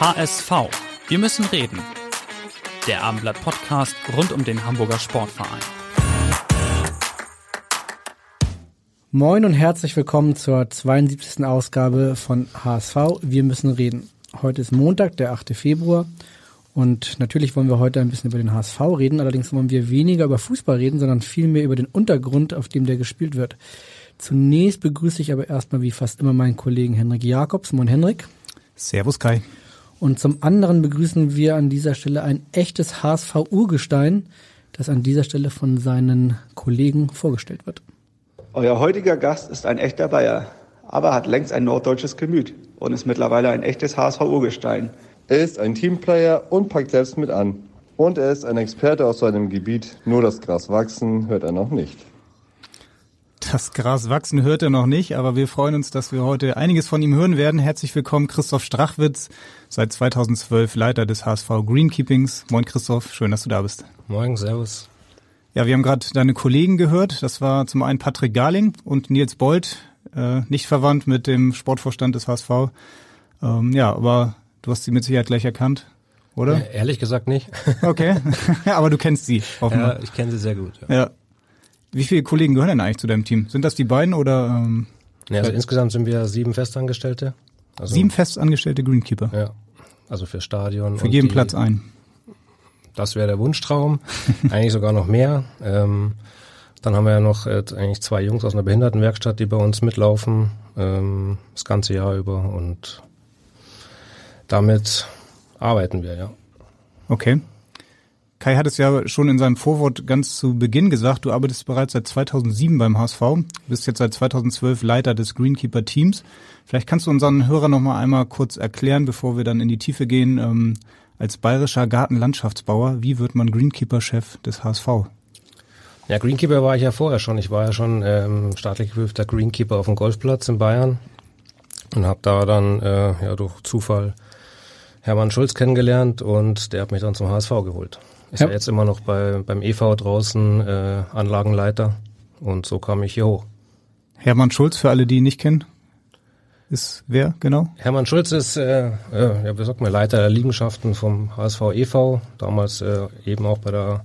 HSV. Wir müssen reden. Der Abendblatt Podcast rund um den Hamburger Sportverein. Moin und herzlich willkommen zur 72. Ausgabe von HSV. Wir müssen reden. Heute ist Montag, der 8. Februar. Und natürlich wollen wir heute ein bisschen über den HSV reden. Allerdings wollen wir weniger über Fußball reden, sondern vielmehr über den Untergrund, auf dem der gespielt wird. Zunächst begrüße ich aber erstmal wie fast immer meinen Kollegen Henrik Jakobs. Moin Henrik. Servus Kai. Und zum anderen begrüßen wir an dieser Stelle ein echtes HSV-Urgestein, das an dieser Stelle von seinen Kollegen vorgestellt wird. Euer heutiger Gast ist ein echter Bayer, aber hat längst ein norddeutsches Gemüt und ist mittlerweile ein echtes HSV-Urgestein. Er ist ein Teamplayer und packt selbst mit an. Und er ist ein Experte aus seinem Gebiet. Nur das Gras wachsen hört er noch nicht. Das Gras wachsen hört er noch nicht, aber wir freuen uns, dass wir heute einiges von ihm hören werden. Herzlich willkommen, Christoph Strachwitz, seit 2012 Leiter des HSV Greenkeepings. Moin Christoph, schön, dass du da bist. Moin, Servus. Ja, wir haben gerade deine Kollegen gehört. Das war zum einen Patrick Garling und Nils Bold, äh, nicht verwandt mit dem Sportvorstand des HSV. Ähm, ja, aber du hast sie mit Sicherheit gleich erkannt, oder? Ja, ehrlich gesagt nicht. Okay, aber du kennst sie, offenbar. Ja, ich kenne sie sehr gut. Ja. ja. Wie viele Kollegen gehören denn eigentlich zu deinem Team? Sind das die beiden oder? Ähm, ja, also insgesamt sind wir sieben Festangestellte. Also, sieben festangestellte Greenkeeper. Ja, also für Stadion. Für jeden die, Platz ein. Das wäre der Wunschtraum. eigentlich sogar noch mehr. Ähm, dann haben wir ja noch äh, eigentlich zwei Jungs aus einer Behindertenwerkstatt, die bei uns mitlaufen ähm, das ganze Jahr über und damit arbeiten wir, ja. Okay. Kai hat es ja schon in seinem Vorwort ganz zu Beginn gesagt, du arbeitest bereits seit 2007 beim HSV, bist jetzt seit 2012 Leiter des Greenkeeper Teams. Vielleicht kannst du unseren Hörern noch mal einmal kurz erklären, bevor wir dann in die Tiefe gehen, ähm, als bayerischer Gartenlandschaftsbauer, wie wird man Greenkeeper-Chef des HSV? Ja, Greenkeeper war ich ja vorher schon. Ich war ja schon ähm, staatlich geprüfter Greenkeeper auf dem Golfplatz in Bayern und habe da dann äh, ja durch Zufall Hermann Schulz kennengelernt und der hat mich dann zum HSV geholt. Ist ja, ja jetzt immer noch bei, beim EV draußen äh, Anlagenleiter und so kam ich hier hoch. Hermann Schulz, für alle, die ihn nicht kennen, ist wer genau? Hermann Schulz ist, äh, äh, ja, wie sagt man, Leiter der Liegenschaften vom HSV e.V., damals äh, eben auch bei der,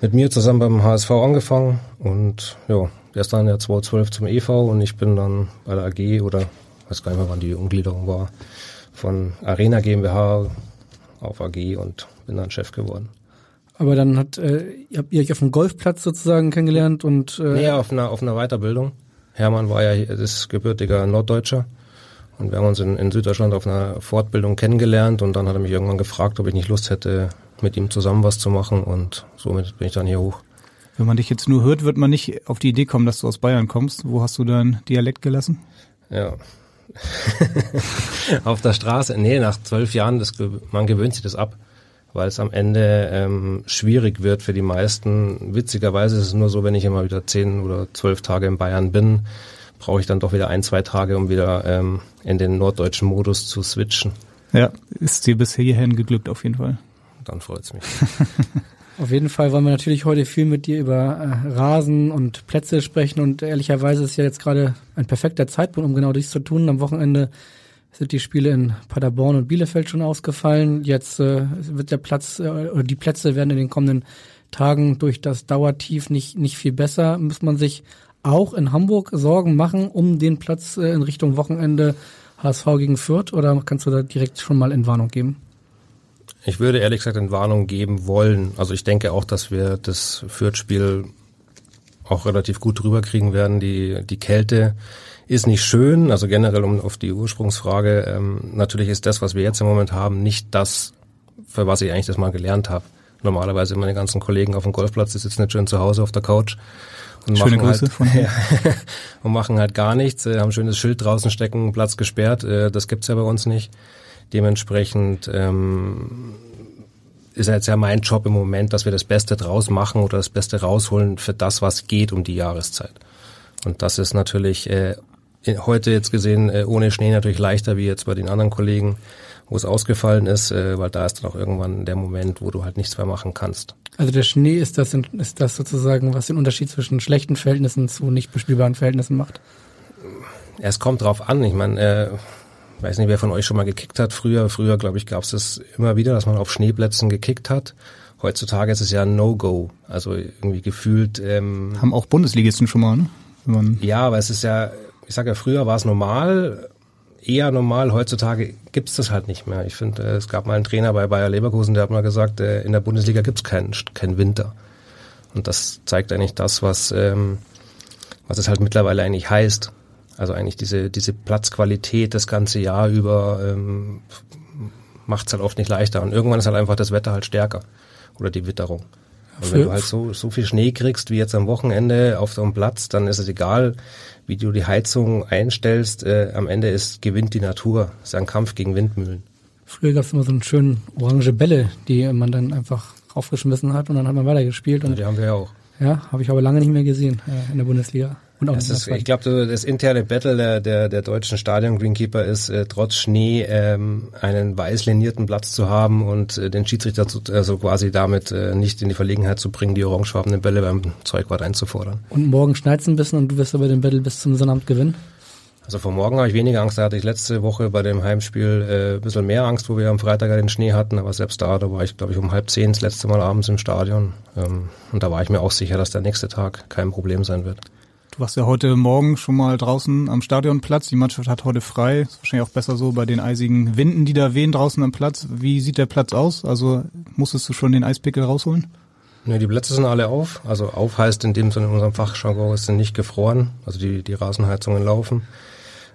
mit mir zusammen beim HSV angefangen und ja, der ist dann ja 2012 zum e.V. und ich bin dann bei der AG oder weiß gar nicht mehr, wann die Umgliederung war, von Arena GmbH auf AG und bin dann Chef geworden. Aber dann hat äh, habt ihr euch auf dem Golfplatz sozusagen kennengelernt und äh Nee, auf einer auf einer Weiterbildung. Hermann war ja das gebürtiger Norddeutscher und wir haben uns in, in Süddeutschland auf einer Fortbildung kennengelernt und dann hat er mich irgendwann gefragt, ob ich nicht Lust hätte, mit ihm zusammen was zu machen und somit bin ich dann hier hoch. Wenn man dich jetzt nur hört, wird man nicht auf die Idee kommen, dass du aus Bayern kommst. Wo hast du deinen Dialekt gelassen? Ja. auf der Straße. Nee, nach zwölf Jahren, das, man gewöhnt sich das ab weil es am Ende ähm, schwierig wird für die meisten. Witzigerweise ist es nur so, wenn ich immer wieder zehn oder zwölf Tage in Bayern bin, brauche ich dann doch wieder ein, zwei Tage, um wieder ähm, in den norddeutschen Modus zu switchen. Ja, ist dir bis hierhin geglückt auf jeden Fall. Dann freut's mich. Auf jeden Fall wollen wir natürlich heute viel mit dir über äh, Rasen und Plätze sprechen und ehrlicherweise ist ja jetzt gerade ein perfekter Zeitpunkt, um genau dies zu tun. Am Wochenende sind die Spiele in Paderborn und Bielefeld schon ausgefallen. Jetzt äh, wird der Platz äh, oder die Plätze werden in den kommenden Tagen durch das Dauertief nicht nicht viel besser. Muss man sich auch in Hamburg Sorgen machen um den Platz äh, in Richtung Wochenende HSV gegen Fürth oder kannst du da direkt schon mal Entwarnung geben? Ich würde ehrlich gesagt Entwarnung geben wollen. Also ich denke auch, dass wir das Fürth-Spiel auch relativ gut rüberkriegen werden. Die, die Kälte ist nicht schön, also generell um auf die Ursprungsfrage, ähm, natürlich ist das, was wir jetzt im Moment haben, nicht das, für was ich eigentlich das mal gelernt habe. Normalerweise meine ganzen Kollegen auf dem Golfplatz, die sitzen nicht schön zu Hause auf der Couch Und Schöne machen Grüße halt, von hier. Ja, und machen halt gar nichts, äh, haben ein schönes Schild draußen stecken, Platz gesperrt, äh, das gibt's ja bei uns nicht. Dementsprechend ähm, ist ja jetzt ja mein Job im Moment, dass wir das Beste draus machen oder das Beste rausholen für das, was geht um die Jahreszeit. Und das ist natürlich äh, heute jetzt gesehen äh, ohne Schnee natürlich leichter wie jetzt bei den anderen Kollegen, wo es ausgefallen ist, äh, weil da ist dann auch irgendwann der Moment, wo du halt nichts mehr machen kannst. Also der Schnee ist das, ist das sozusagen, was den Unterschied zwischen schlechten Verhältnissen zu nicht bespielbaren Verhältnissen macht? Es kommt drauf an. Ich meine, äh, weiß nicht, wer von euch schon mal gekickt hat. Früher, früher glaube ich, gab es das immer wieder, dass man auf Schneeplätzen gekickt hat. Heutzutage ist es ja ein No-Go. Also irgendwie gefühlt. Ähm, Haben auch Bundesligisten schon mal, ne? Ja, aber es ist ja, ich sage ja, früher war es normal, eher normal. Heutzutage gibt's das halt nicht mehr. Ich finde, äh, es gab mal einen Trainer bei Bayer Leverkusen, der hat mal gesagt, äh, in der Bundesliga gibt's keinen keinen Winter. Und das zeigt eigentlich das, was ähm, was es halt mittlerweile eigentlich heißt. Also eigentlich diese diese Platzqualität das ganze Jahr über ähm, macht's halt oft nicht leichter. Und irgendwann ist halt einfach das Wetter halt stärker oder die Witterung. Und wenn du halt so, so viel Schnee kriegst wie jetzt am Wochenende auf so einem Platz, dann ist es egal, wie du die Heizung einstellst. Äh, am Ende ist gewinnt die Natur. Es ist ein Kampf gegen Windmühlen. Früher gab es immer so einen schönen orange Bälle, die man dann einfach raufgeschmissen hat und dann hat man weitergespielt. Und Und die haben wir ja auch. ja, habe ich aber lange nicht mehr gesehen äh, in der Bundesliga. Und auch Das ist, ich glaube, das interne Battle der, der, der deutschen Stadion-Greenkeeper ist, äh, trotz Schnee ähm, einen weiß linierten Platz zu haben und äh, den Schiedsrichter zu, also quasi damit äh, nicht in die Verlegenheit zu bringen, die orangefarbenen Bälle beim Zeugwart einzufordern. Und morgen schneit's ein bisschen und du wirst aber den Battle bis zum Sonnabend gewinnen. Also vor morgen habe ich weniger Angst. Da hatte ich letzte Woche bei dem Heimspiel äh, ein bisschen mehr Angst, wo wir am Freitag ja den Schnee hatten. Aber selbst da, da war ich, glaube ich, um halb zehn das letzte Mal abends im Stadion. Ähm, und da war ich mir auch sicher, dass der nächste Tag kein Problem sein wird. Du warst ja heute Morgen schon mal draußen am Stadionplatz. Die Mannschaft hat heute frei. Ist wahrscheinlich auch besser so bei den eisigen Winden, die da wehen draußen am Platz. Wie sieht der Platz aus? Also musstest du schon den Eispickel rausholen? Ne, die Plätze sind alle auf. Also auf heißt in dem Sinne in unserem Fachjargon, es sind nicht gefroren. Also die, die Rasenheizungen laufen.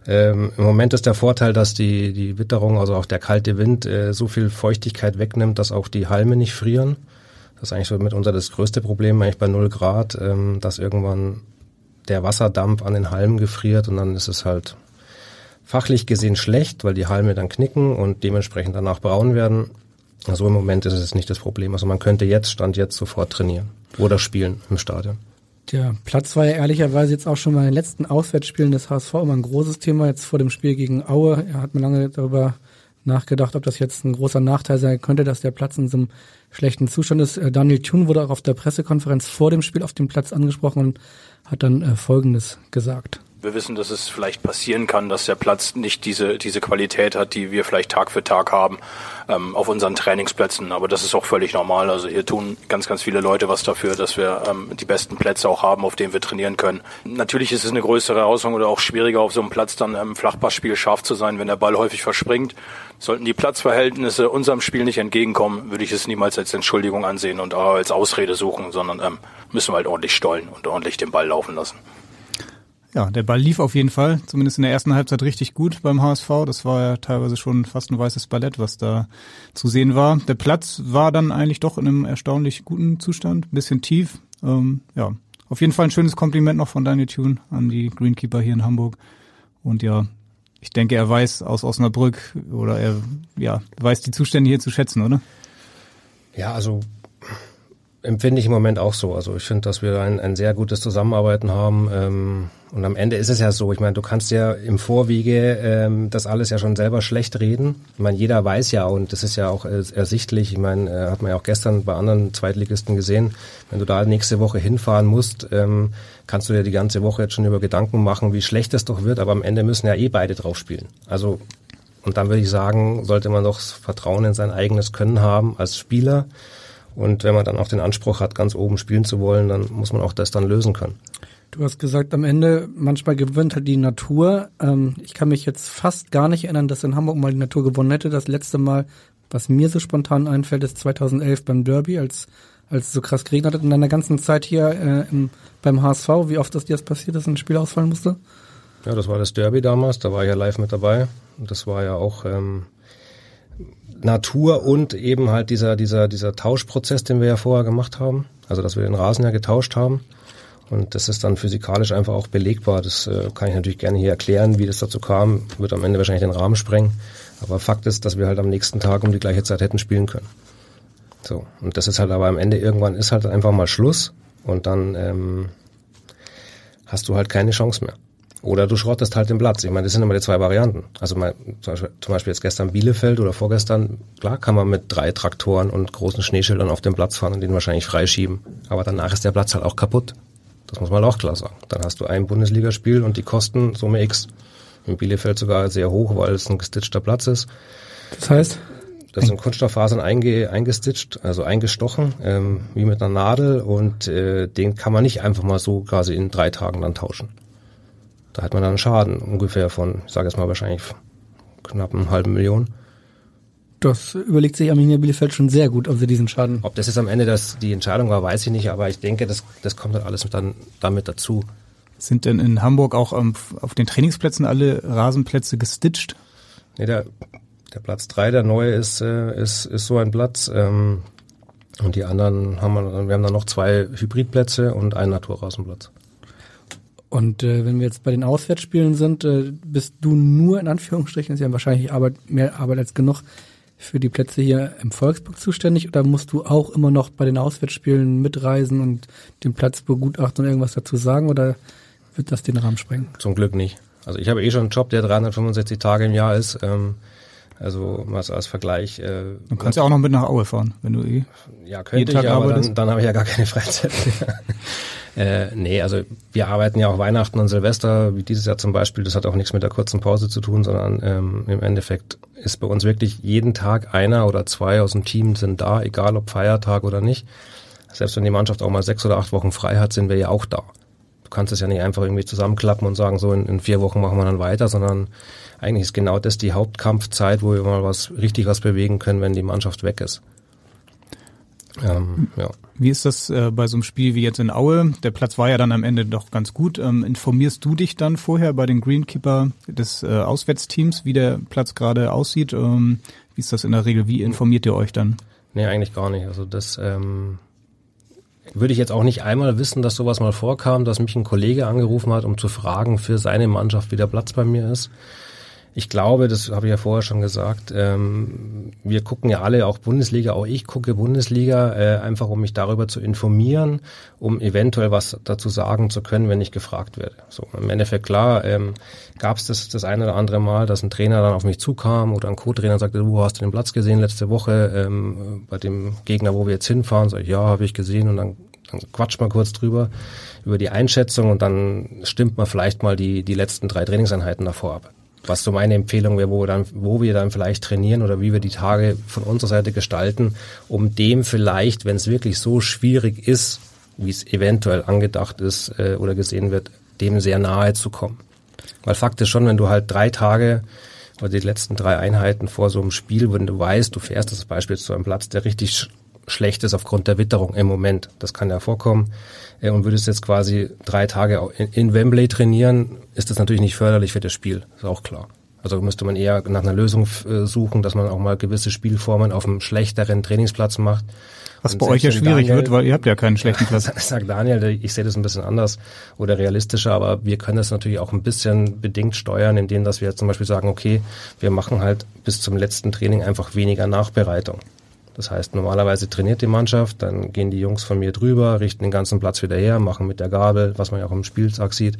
Ähm, Im Moment ist der Vorteil, dass die, die Witterung, also auch der kalte Wind, äh, so viel Feuchtigkeit wegnimmt, dass auch die Halme nicht frieren. Das ist eigentlich so mitunter das größte Problem, eigentlich bei null Grad, ähm, dass irgendwann der Wasserdampf an den Halmen gefriert und dann ist es halt fachlich gesehen schlecht, weil die Halme dann knicken und dementsprechend danach braun werden. Also im Moment ist es nicht das Problem. Also man könnte jetzt, Stand jetzt, sofort trainieren oder spielen im Stadion. Der Platz war ja ehrlicherweise jetzt auch schon bei den letzten Auswärtsspielen des HSV immer ein großes Thema. Jetzt vor dem Spiel gegen Aue er hat mir lange darüber nachgedacht, ob das jetzt ein großer Nachteil sein könnte, dass der Platz in so einem schlechten Zustand ist. Äh, Daniel Thun wurde auch auf der Pressekonferenz vor dem Spiel auf dem Platz angesprochen und hat dann äh, Folgendes gesagt. Wir wissen, dass es vielleicht passieren kann, dass der Platz nicht diese, diese Qualität hat, die wir vielleicht Tag für Tag haben ähm, auf unseren Trainingsplätzen. Aber das ist auch völlig normal. Also hier tun ganz, ganz viele Leute was dafür, dass wir ähm, die besten Plätze auch haben, auf denen wir trainieren können. Natürlich ist es eine größere Herausforderung oder auch schwieriger, auf so einem Platz dann im Flachpassspiel scharf zu sein, wenn der Ball häufig verspringt. Sollten die Platzverhältnisse unserem Spiel nicht entgegenkommen, würde ich es niemals als Entschuldigung ansehen und auch als Ausrede suchen, sondern ähm, müssen wir halt ordentlich stollen und ordentlich den Ball laufen lassen. Ja, der Ball lief auf jeden Fall, zumindest in der ersten Halbzeit richtig gut beim HSV. Das war ja teilweise schon fast ein weißes Ballett, was da zu sehen war. Der Platz war dann eigentlich doch in einem erstaunlich guten Zustand, ein bisschen tief. Ähm, ja, auf jeden Fall ein schönes Kompliment noch von Daniel Thune an die Greenkeeper hier in Hamburg. Und ja, ich denke, er weiß aus Osnabrück oder er ja weiß die Zustände hier zu schätzen, oder? Ja, also empfinde ich im Moment auch so. Also ich finde, dass wir ein, ein sehr gutes Zusammenarbeiten haben. Ähm, und am Ende ist es ja so, ich meine, du kannst ja im Vorwiege ähm, das alles ja schon selber schlecht reden. Ich meine, jeder weiß ja, und das ist ja auch äh, ersichtlich, ich meine, äh, hat man ja auch gestern bei anderen Zweitligisten gesehen, wenn du da nächste Woche hinfahren musst, ähm, kannst du dir die ganze Woche jetzt schon über Gedanken machen, wie schlecht es doch wird, aber am Ende müssen ja eh beide drauf spielen. Also und dann würde ich sagen, sollte man doch Vertrauen in sein eigenes Können haben als Spieler. Und wenn man dann auch den Anspruch hat, ganz oben spielen zu wollen, dann muss man auch das dann lösen können. Du hast gesagt, am Ende, manchmal gewinnt halt die Natur. Ähm, ich kann mich jetzt fast gar nicht erinnern, dass in Hamburg mal die Natur gewonnen hätte. Das letzte Mal, was mir so spontan einfällt, ist 2011 beim Derby, als, als es so krass geregnet hat. In deiner ganzen Zeit hier äh, im, beim HSV, wie oft ist dir das passiert, dass ein Spiel ausfallen musste? Ja, das war das Derby damals, da war ich ja live mit dabei. Und das war ja auch ähm, Natur und eben halt dieser, dieser, dieser Tauschprozess, den wir ja vorher gemacht haben. Also dass wir den Rasen ja getauscht haben. Und das ist dann physikalisch einfach auch belegbar. Das äh, kann ich natürlich gerne hier erklären, wie das dazu kam. Wird am Ende wahrscheinlich den Rahmen sprengen. Aber Fakt ist, dass wir halt am nächsten Tag um die gleiche Zeit hätten spielen können. So. Und das ist halt aber am Ende irgendwann ist halt einfach mal Schluss. Und dann ähm, hast du halt keine Chance mehr. Oder du schrottest halt den Platz. Ich meine, das sind immer die zwei Varianten. Also mal, zum Beispiel jetzt gestern Bielefeld oder vorgestern, klar kann man mit drei Traktoren und großen Schneeschildern auf den Platz fahren und den wahrscheinlich freischieben. Aber danach ist der Platz halt auch kaputt. Das muss man auch klar sagen. Dann hast du ein Bundesligaspiel und die Kosten Summe X. In Bielefeld sogar sehr hoch, weil es ein gestitchter Platz ist. Das heißt? Das sind Kunststofffasern einge, eingestitcht, also eingestochen, ähm, wie mit einer Nadel und äh, den kann man nicht einfach mal so quasi in drei Tagen dann tauschen. Da hat man dann einen Schaden ungefähr von, ich sage jetzt mal wahrscheinlich knapp einen halben Million. Das überlegt sich Arminia Bielefeld schon sehr gut, ob sie diesen Schaden. Ob das jetzt am Ende das, die Entscheidung war, weiß ich nicht, aber ich denke, das, das kommt dann alles dann damit dazu. Sind denn in Hamburg auch um, auf den Trainingsplätzen alle Rasenplätze gestitcht? Nee, der, der Platz drei, der neue, ist, äh, ist, ist so ein Platz. Ähm, und die anderen haben wir, wir haben dann noch zwei Hybridplätze und einen Naturrasenplatz. Und äh, wenn wir jetzt bei den Auswärtsspielen sind, äh, bist du nur in Anführungsstrichen, ist ja wahrscheinlich Arbeit, mehr Arbeit als genug, für die Plätze hier im Volksburg zuständig oder musst du auch immer noch bei den Auswärtsspielen mitreisen und den Platz begutachten und irgendwas dazu sagen oder wird das den Rahmen sprengen? Zum Glück nicht. Also ich habe eh schon einen Job, der 365 Tage im Jahr ist. Ähm, also mal als Vergleich. Äh, du kannst ja auch noch mit nach Aue fahren, wenn du eh. Ja, könnte ich, aber dann, dann habe ich ja gar keine Freizeit. Äh, nee, also wir arbeiten ja auch Weihnachten und Silvester, wie dieses Jahr zum Beispiel. Das hat auch nichts mit der kurzen Pause zu tun, sondern ähm, im Endeffekt ist bei uns wirklich jeden Tag einer oder zwei aus dem Team sind da, egal ob Feiertag oder nicht. Selbst wenn die Mannschaft auch mal sechs oder acht Wochen frei hat, sind wir ja auch da. Du kannst es ja nicht einfach irgendwie zusammenklappen und sagen, so in, in vier Wochen machen wir dann weiter, sondern eigentlich ist genau das die Hauptkampfzeit, wo wir mal was richtig was bewegen können, wenn die Mannschaft weg ist. Ähm, ja. Wie ist das äh, bei so einem Spiel wie jetzt in Aue? Der Platz war ja dann am Ende doch ganz gut. Ähm, informierst du dich dann vorher bei den Greenkeeper des äh, Auswärtsteams, wie der Platz gerade aussieht? Ähm, wie ist das in der Regel? Wie informiert ihr euch dann? Nee, eigentlich gar nicht. Also das ähm, würde ich jetzt auch nicht einmal wissen, dass sowas mal vorkam, dass mich ein Kollege angerufen hat, um zu fragen für seine Mannschaft, wie der Platz bei mir ist. Ich glaube, das habe ich ja vorher schon gesagt, ähm, wir gucken ja alle auch Bundesliga, auch ich gucke Bundesliga, äh, einfach um mich darüber zu informieren, um eventuell was dazu sagen zu können, wenn ich gefragt werde. So im Endeffekt klar, ähm, gab es das das eine oder andere Mal, dass ein Trainer dann auf mich zukam oder ein Co-Trainer sagte, du hast den Platz gesehen letzte Woche ähm, bei dem Gegner, wo wir jetzt hinfahren, sag ich, ja, habe ich gesehen. Und dann dann quatscht man kurz drüber über die Einschätzung und dann stimmt man vielleicht mal die, die letzten drei Trainingseinheiten davor ab was so meine Empfehlung wäre, wo wir dann, wo wir dann vielleicht trainieren oder wie wir die Tage von unserer Seite gestalten, um dem vielleicht, wenn es wirklich so schwierig ist, wie es eventuell angedacht ist äh, oder gesehen wird, dem sehr nahe zu kommen. Weil Fakt ist schon, wenn du halt drei Tage oder die letzten drei Einheiten vor so einem Spiel, wenn du weißt, du fährst das Beispiel zu einem Platz, der richtig schlecht ist aufgrund der Witterung im Moment, das kann ja vorkommen, äh, und würdest jetzt quasi drei Tage in, Wembley trainieren, ist das natürlich nicht förderlich für das Spiel, ist auch klar. Also müsste man eher nach einer Lösung äh, suchen, dass man auch mal gewisse Spielformen auf einem schlechteren Trainingsplatz macht. Was und bei euch ja schwierig Daniel, wird, weil ihr habt ja keinen schlechten Platz. Sagt Daniel, ich sehe das ein bisschen anders oder realistischer, aber wir können das natürlich auch ein bisschen bedingt steuern, indem dass wir zum Beispiel sagen, okay, wir machen halt bis zum letzten Training einfach weniger Nachbereitung. Das heißt, normalerweise trainiert die Mannschaft, dann gehen die Jungs von mir drüber, richten den ganzen Platz wieder her, machen mit der Gabel, was man ja auch im Spieltag sieht,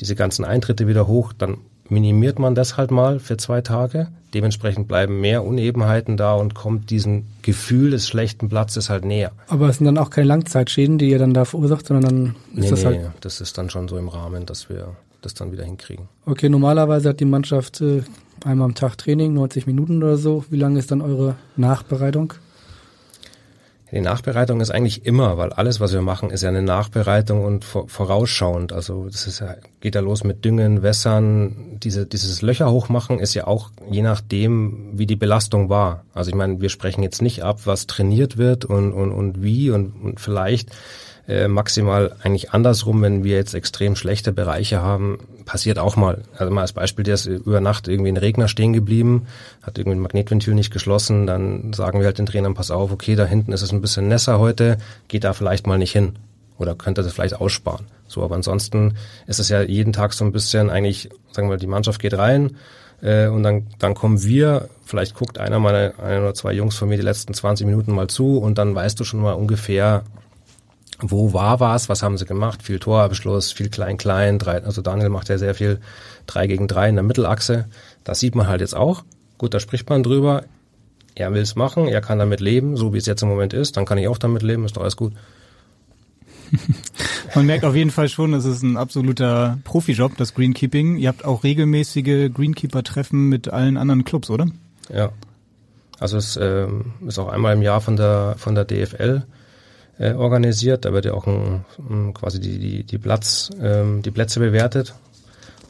diese ganzen Eintritte wieder hoch. Dann minimiert man das halt mal für zwei Tage. Dementsprechend bleiben mehr Unebenheiten da und kommt diesem Gefühl des schlechten Platzes halt näher. Aber es sind dann auch keine Langzeitschäden, die ihr dann da verursacht, sondern dann ist nee, das nee, halt. Das ist dann schon so im Rahmen, dass wir das dann wieder hinkriegen. Okay, normalerweise hat die Mannschaft äh, einmal am Tag Training, 90 Minuten oder so. Wie lange ist dann eure Nachbereitung? Die Nachbereitung ist eigentlich immer, weil alles, was wir machen, ist ja eine Nachbereitung und vorausschauend. Also das ist ja, geht ja los mit Düngen, Wässern. Diese, dieses Löcher hochmachen ist ja auch je nachdem, wie die Belastung war. Also ich meine, wir sprechen jetzt nicht ab, was trainiert wird und, und, und wie und, und vielleicht äh, maximal eigentlich andersrum, wenn wir jetzt extrem schlechte Bereiche haben, passiert auch mal. Also mal als Beispiel, der ist über Nacht irgendwie ein Regner stehen geblieben, hat irgendwie ein Magnetventil nicht geschlossen, dann sagen wir halt den Trainern, pass auf, okay, da hinten ist es ein bisschen nässer heute, geht da vielleicht mal nicht hin. oder könnte das vielleicht aussparen. So, aber ansonsten ist es ja jeden Tag so ein bisschen eigentlich, sagen wir, die Mannschaft geht rein äh, und dann, dann kommen wir, vielleicht guckt einer meiner, ein oder zwei Jungs von mir die letzten 20 Minuten mal zu und dann weißt du schon mal ungefähr, wo war was, was haben sie gemacht, viel Torabschluss, viel Klein-Klein, drei, also Daniel macht ja sehr viel drei gegen drei in der Mittelachse. Das sieht man halt jetzt auch. Gut, da spricht man drüber. Er will es machen, er kann damit leben, so wie es jetzt im Moment ist, dann kann ich auch damit leben, ist doch alles gut. Man merkt auf jeden Fall schon, es ist ein absoluter Profijob, das Greenkeeping. Ihr habt auch regelmäßige Greenkeeper-Treffen mit allen anderen Clubs, oder? Ja. Also es ähm, ist auch einmal im Jahr von der von der DFL äh, organisiert. Da wird ja auch ein, ein, quasi die, die, die, Platz, ähm, die Plätze bewertet.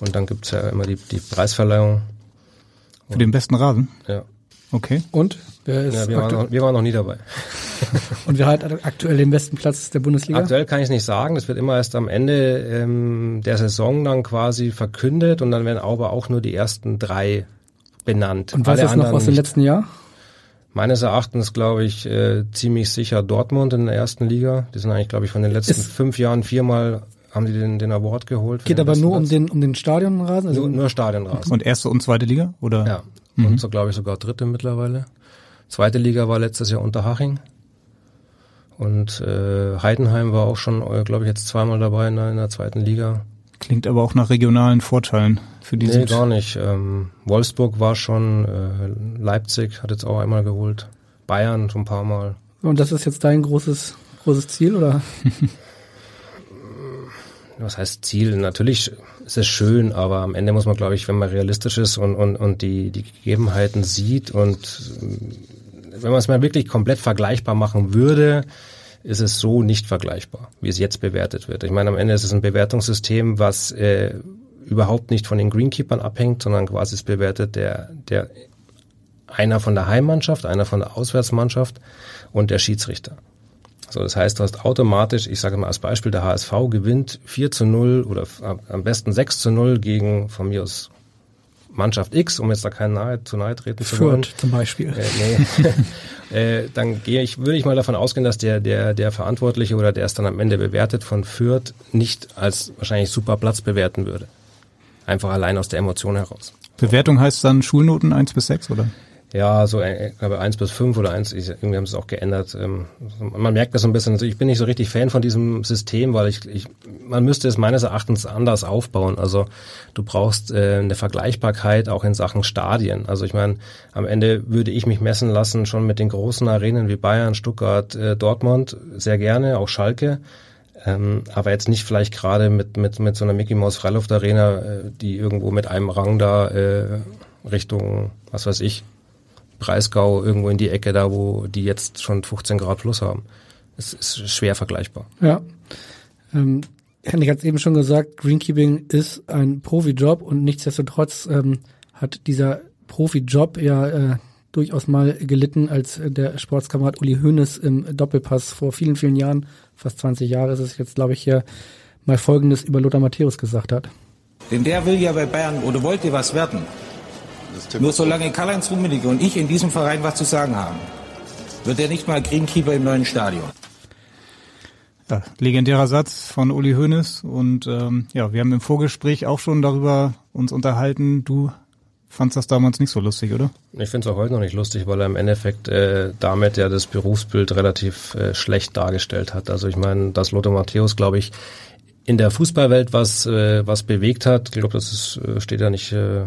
Und dann gibt's ja immer die, die Preisverleihung. Für den besten Rasen? Ja. Okay. Und? Wer ist ja, wir, waren noch, wir waren noch nie dabei. Und wer hat aktuell den besten Platz der Bundesliga? Aktuell kann ich es nicht sagen. Das wird immer erst am Ende ähm, der Saison dann quasi verkündet und dann werden aber auch nur die ersten drei benannt. Und was ist noch aus dem letzten Jahr? Meines Erachtens glaube ich äh, ziemlich sicher Dortmund in der ersten Liga. Die sind eigentlich, glaube ich, von den letzten ist fünf Jahren viermal haben die den, den Award geholt. Geht aber nur um den, um den Stadionrasen? Also nur, nur Stadionrasen. Und erste und zweite Liga? Oder? Ja. Mhm. Und so glaube ich sogar dritte mittlerweile. Zweite Liga war letztes Jahr Unterhaching. Und äh, Heidenheim war auch schon, äh, glaube ich, jetzt zweimal dabei in der, in der zweiten Liga. Klingt aber auch nach regionalen Vorteilen für diese. Nee, gar nicht. Ähm, Wolfsburg war schon, äh, Leipzig hat jetzt auch einmal geholt, Bayern schon ein paar Mal. Und das ist jetzt dein großes, großes Ziel, oder? Was heißt Ziel? Natürlich ist es schön, aber am Ende muss man, glaube ich, wenn man realistisch ist und, und, und die, die Gegebenheiten sieht und wenn man es mal wirklich komplett vergleichbar machen würde, ist es so nicht vergleichbar, wie es jetzt bewertet wird. Ich meine, am Ende ist es ein Bewertungssystem, was äh, überhaupt nicht von den Greenkeepern abhängt, sondern quasi ist bewertet der, der einer von der Heimmannschaft, einer von der Auswärtsmannschaft und der Schiedsrichter. So, das heißt, du hast automatisch, ich sage mal als Beispiel, der HSV gewinnt 4 zu 0 oder am besten 6 zu 0 gegen von mir aus Mannschaft X, um jetzt da keinen nahe, zu nahe treten zu wollen. zum Beispiel. Äh, nee. äh, dann gehe ich, würde ich mal davon ausgehen, dass der, der, der Verantwortliche oder der es dann am Ende bewertet von Fürth nicht als wahrscheinlich super Platz bewerten würde. Einfach allein aus der Emotion heraus. Bewertung heißt dann Schulnoten eins bis sechs oder? Ja, so äh, ich glaube eins bis fünf oder eins. irgendwie haben sie es auch geändert. Ähm, man merkt das so ein bisschen. Also ich bin nicht so richtig Fan von diesem System, weil ich, ich man müsste es meines Erachtens anders aufbauen. Also du brauchst äh, eine Vergleichbarkeit auch in Sachen Stadien. Also ich meine, am Ende würde ich mich messen lassen schon mit den großen Arenen wie Bayern, Stuttgart, äh, Dortmund sehr gerne, auch Schalke. Ähm, aber jetzt nicht vielleicht gerade mit mit mit so einer Mickey Mouse Freiluft Arena, äh, die irgendwo mit einem Rang da äh, Richtung was weiß ich Breisgau irgendwo in die Ecke da, wo die jetzt schon 15 Grad plus haben. Es ist schwer vergleichbar. Ja. Ähm, Henrik hat es eben schon gesagt, Greenkeeping ist ein Profijob und nichtsdestotrotz ähm, hat dieser Profijob ja äh, durchaus mal gelitten, als der Sportskamerad Uli Hoeneß im Doppelpass vor vielen, vielen Jahren, fast 20 Jahre ist es jetzt, glaube ich, hier mal Folgendes über Lothar Matthäus gesagt hat. Denn der will ja bei Bayern oder wollte was werden. Nur solange Karl-Heinz Rummenigge und ich in diesem Verein was zu sagen haben, wird er nicht mal Greenkeeper im neuen Stadion. Ja, legendärer Satz von Uli Hoeneß und ähm, ja, wir haben im Vorgespräch auch schon darüber uns unterhalten. Du fandst das damals nicht so lustig, oder? Ich finde es auch heute noch nicht lustig, weil er im Endeffekt äh, damit ja das Berufsbild relativ äh, schlecht dargestellt hat. Also ich meine, dass Lothar Matthäus, glaube ich, in der Fußballwelt was äh, was bewegt hat, ich glaube, das ist, äh, steht ja nicht äh,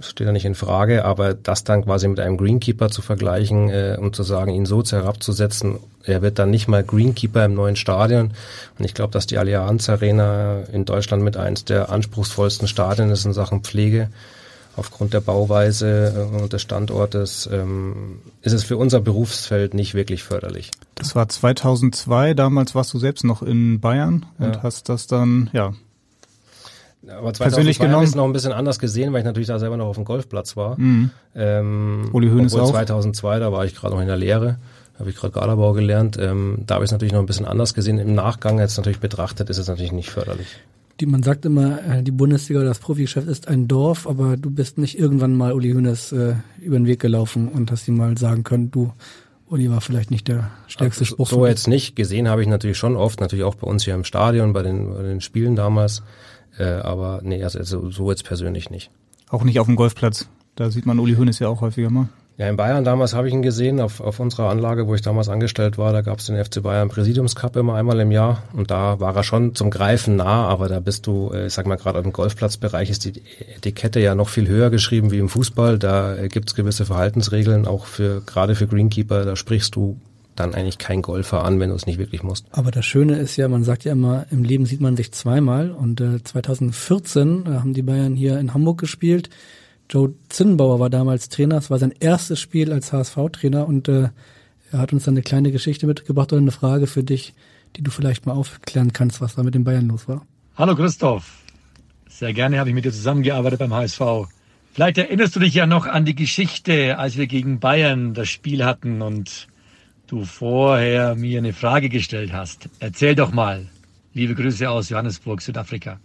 steht ja nicht in Frage, aber das dann quasi mit einem Greenkeeper zu vergleichen äh, und zu sagen, ihn so herabzusetzen, er wird dann nicht mal Greenkeeper im neuen Stadion. Und ich glaube, dass die Allianz Arena in Deutschland mit eins der anspruchsvollsten Stadien ist in Sachen Pflege. Aufgrund der Bauweise äh, und des Standortes ähm, ist es für unser Berufsfeld nicht wirklich förderlich. Das war 2002, damals warst du selbst noch in Bayern und ja. hast das dann, ja, aber 2002 habe ich es noch ein bisschen anders gesehen, weil ich natürlich da selber noch auf dem Golfplatz war. Mhm. Ähm, Uli Hoeneß auch. 2002, da war ich gerade noch in der Lehre, habe ich gerade Gardabau gelernt. Ähm, da habe ich es natürlich noch ein bisschen anders gesehen. Im Nachgang jetzt natürlich betrachtet, ist es natürlich nicht förderlich. Die, man sagt immer, äh, die Bundesliga oder das Profigeschäft ist ein Dorf, aber du bist nicht irgendwann mal Uli Hoeneß äh, über den Weg gelaufen und hast ihm mal sagen können, du Uli war vielleicht nicht der stärkste Spruch. So jetzt nicht. Gesehen habe ich natürlich schon oft, natürlich auch bei uns hier im Stadion, bei den, bei den Spielen damals. Äh, aber nee, also so jetzt persönlich nicht. Auch nicht auf dem Golfplatz. Da sieht man Uli Hoeneß ja auch häufiger mal. Ja, in Bayern damals habe ich ihn gesehen, auf, auf unserer Anlage, wo ich damals angestellt war, da gab es den FC Bayern Präsidiumscup immer einmal im Jahr. Und da war er schon zum Greifen nah, aber da bist du, äh, ich sag mal gerade im Golfplatzbereich ist die Etikette ja noch viel höher geschrieben wie im Fußball, da äh, gibt es gewisse Verhaltensregeln, auch für gerade für Greenkeeper, da sprichst du dann eigentlich kein Golfer an, wenn du es nicht wirklich musst. Aber das Schöne ist ja, man sagt ja immer, im Leben sieht man sich zweimal. Und äh, 2014 äh, haben die Bayern hier in Hamburg gespielt Joe Zinnbauer war damals Trainer. Es war sein erstes Spiel als HSV-Trainer und äh, er hat uns dann eine kleine Geschichte mitgebracht oder eine Frage für dich, die du vielleicht mal aufklären kannst, was da mit den Bayern los war. Hallo Christoph. Sehr gerne habe ich mit dir zusammengearbeitet beim HSV. Vielleicht erinnerst du dich ja noch an die Geschichte, als wir gegen Bayern das Spiel hatten und du vorher mir eine Frage gestellt hast. Erzähl doch mal. Liebe Grüße aus Johannesburg, Südafrika.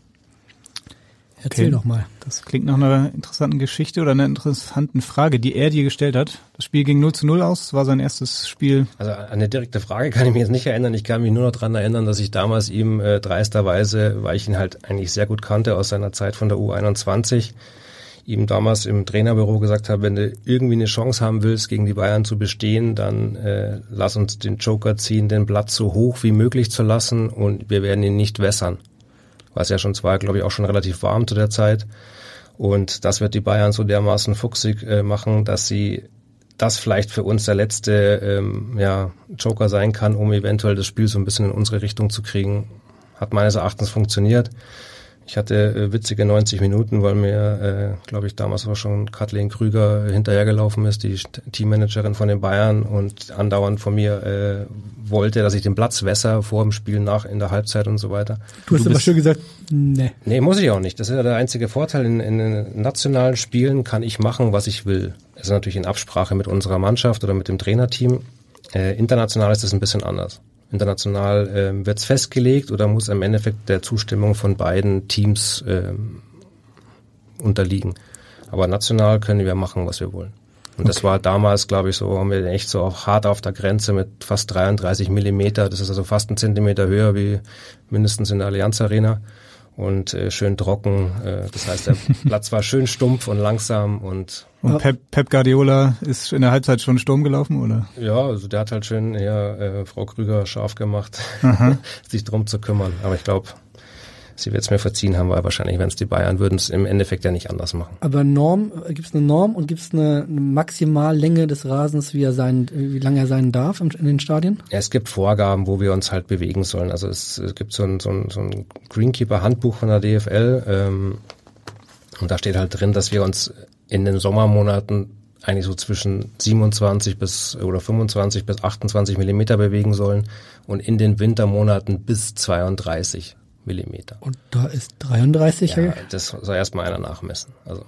Erzähl okay. doch mal. Das klingt nach einer interessanten Geschichte oder einer interessanten Frage, die er dir gestellt hat. Das Spiel ging 0 zu 0 aus, das war sein erstes Spiel. Also an eine direkte Frage kann ich mich jetzt nicht erinnern. Ich kann mich nur noch dran erinnern, dass ich damals ihm äh, dreisterweise, weil ich ihn halt eigentlich sehr gut kannte aus seiner Zeit von der U21, ihm damals im Trainerbüro gesagt habe, wenn du irgendwie eine Chance haben willst, gegen die Bayern zu bestehen, dann äh, lass uns den Joker ziehen, den Platz so hoch wie möglich zu lassen und wir werden ihn nicht wässern war es ja schon zwar, glaube ich, auch schon relativ warm zu der Zeit. Und das wird die Bayern so dermaßen fuchsig äh, machen, dass sie das vielleicht für uns der letzte ähm, ja, Joker sein kann, um eventuell das Spiel so ein bisschen in unsere Richtung zu kriegen. Hat meines Erachtens funktioniert. Ich hatte äh, witzige 90 Minuten, weil mir, äh, glaube ich, damals auch schon Kathleen Krüger hinterhergelaufen ist, die Teammanagerin von den Bayern und andauernd von mir äh, wollte, dass ich den Platz wässer vor dem Spiel nach in der Halbzeit und so weiter. Du hast du aber schon gesagt, nee. Nee, muss ich auch nicht. Das ist ja der einzige Vorteil. In, in nationalen Spielen kann ich machen, was ich will. Das ist natürlich in Absprache mit unserer Mannschaft oder mit dem Trainerteam. Äh, international ist das ein bisschen anders. International äh, wird es festgelegt oder muss im Endeffekt der Zustimmung von beiden Teams äh, unterliegen. Aber national können wir machen, was wir wollen. Und okay. das war damals, glaube ich, so, haben wir echt so auch hart auf der Grenze mit fast 33 Millimeter. Das ist also fast ein Zentimeter höher wie mindestens in der Allianz Arena und äh, schön trocken. Äh, das heißt, der Platz war schön stumpf und langsam und und Pep, Pep Guardiola ist in der Halbzeit schon Sturm gelaufen, oder? Ja, also der hat halt schön eher äh, Frau Krüger scharf gemacht, sich drum zu kümmern. Aber ich glaube, sie wird es mir verziehen haben, weil wahrscheinlich, wenn es die Bayern würden, es im Endeffekt ja nicht anders machen. Aber Norm, äh, gibt es eine Norm und gibt es eine, eine Maximallänge des Rasens, wie er sein, wie lange er sein darf in, in den Stadien? Ja, es gibt Vorgaben, wo wir uns halt bewegen sollen. Also es, es gibt so ein, so ein, so ein Greenkeeper-Handbuch von der DFL ähm, und da steht halt drin, dass wir uns in den Sommermonaten eigentlich so zwischen 27 bis oder 25 bis 28 Millimeter bewegen sollen und in den Wintermonaten bis 32. Millimeter. Und da ist 33? Ja, das soll erstmal einer nachmessen. Also.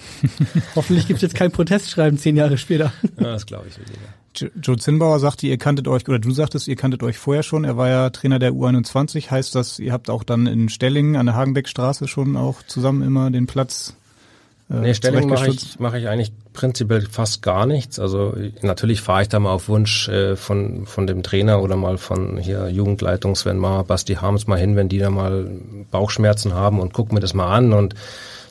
Hoffentlich gibt es jetzt kein Protestschreiben zehn Jahre später. Ja, das glaube ich weniger. Joe Zinnbauer sagte, ihr kanntet euch, oder du sagtest, ihr kanntet euch vorher schon. Er war ja Trainer der U21. Heißt das, ihr habt auch dann in Stellingen an der Hagenbeckstraße schon auch zusammen immer den Platz äh, nee, Stellung mache ich, mach ich eigentlich prinzipiell fast gar nichts. Also natürlich fahre ich da mal auf Wunsch äh, von, von dem Trainer oder mal von hier Jugendleitung Sven Mar, Basti Harms mal hin, wenn die da mal Bauchschmerzen haben und guck mir das mal an und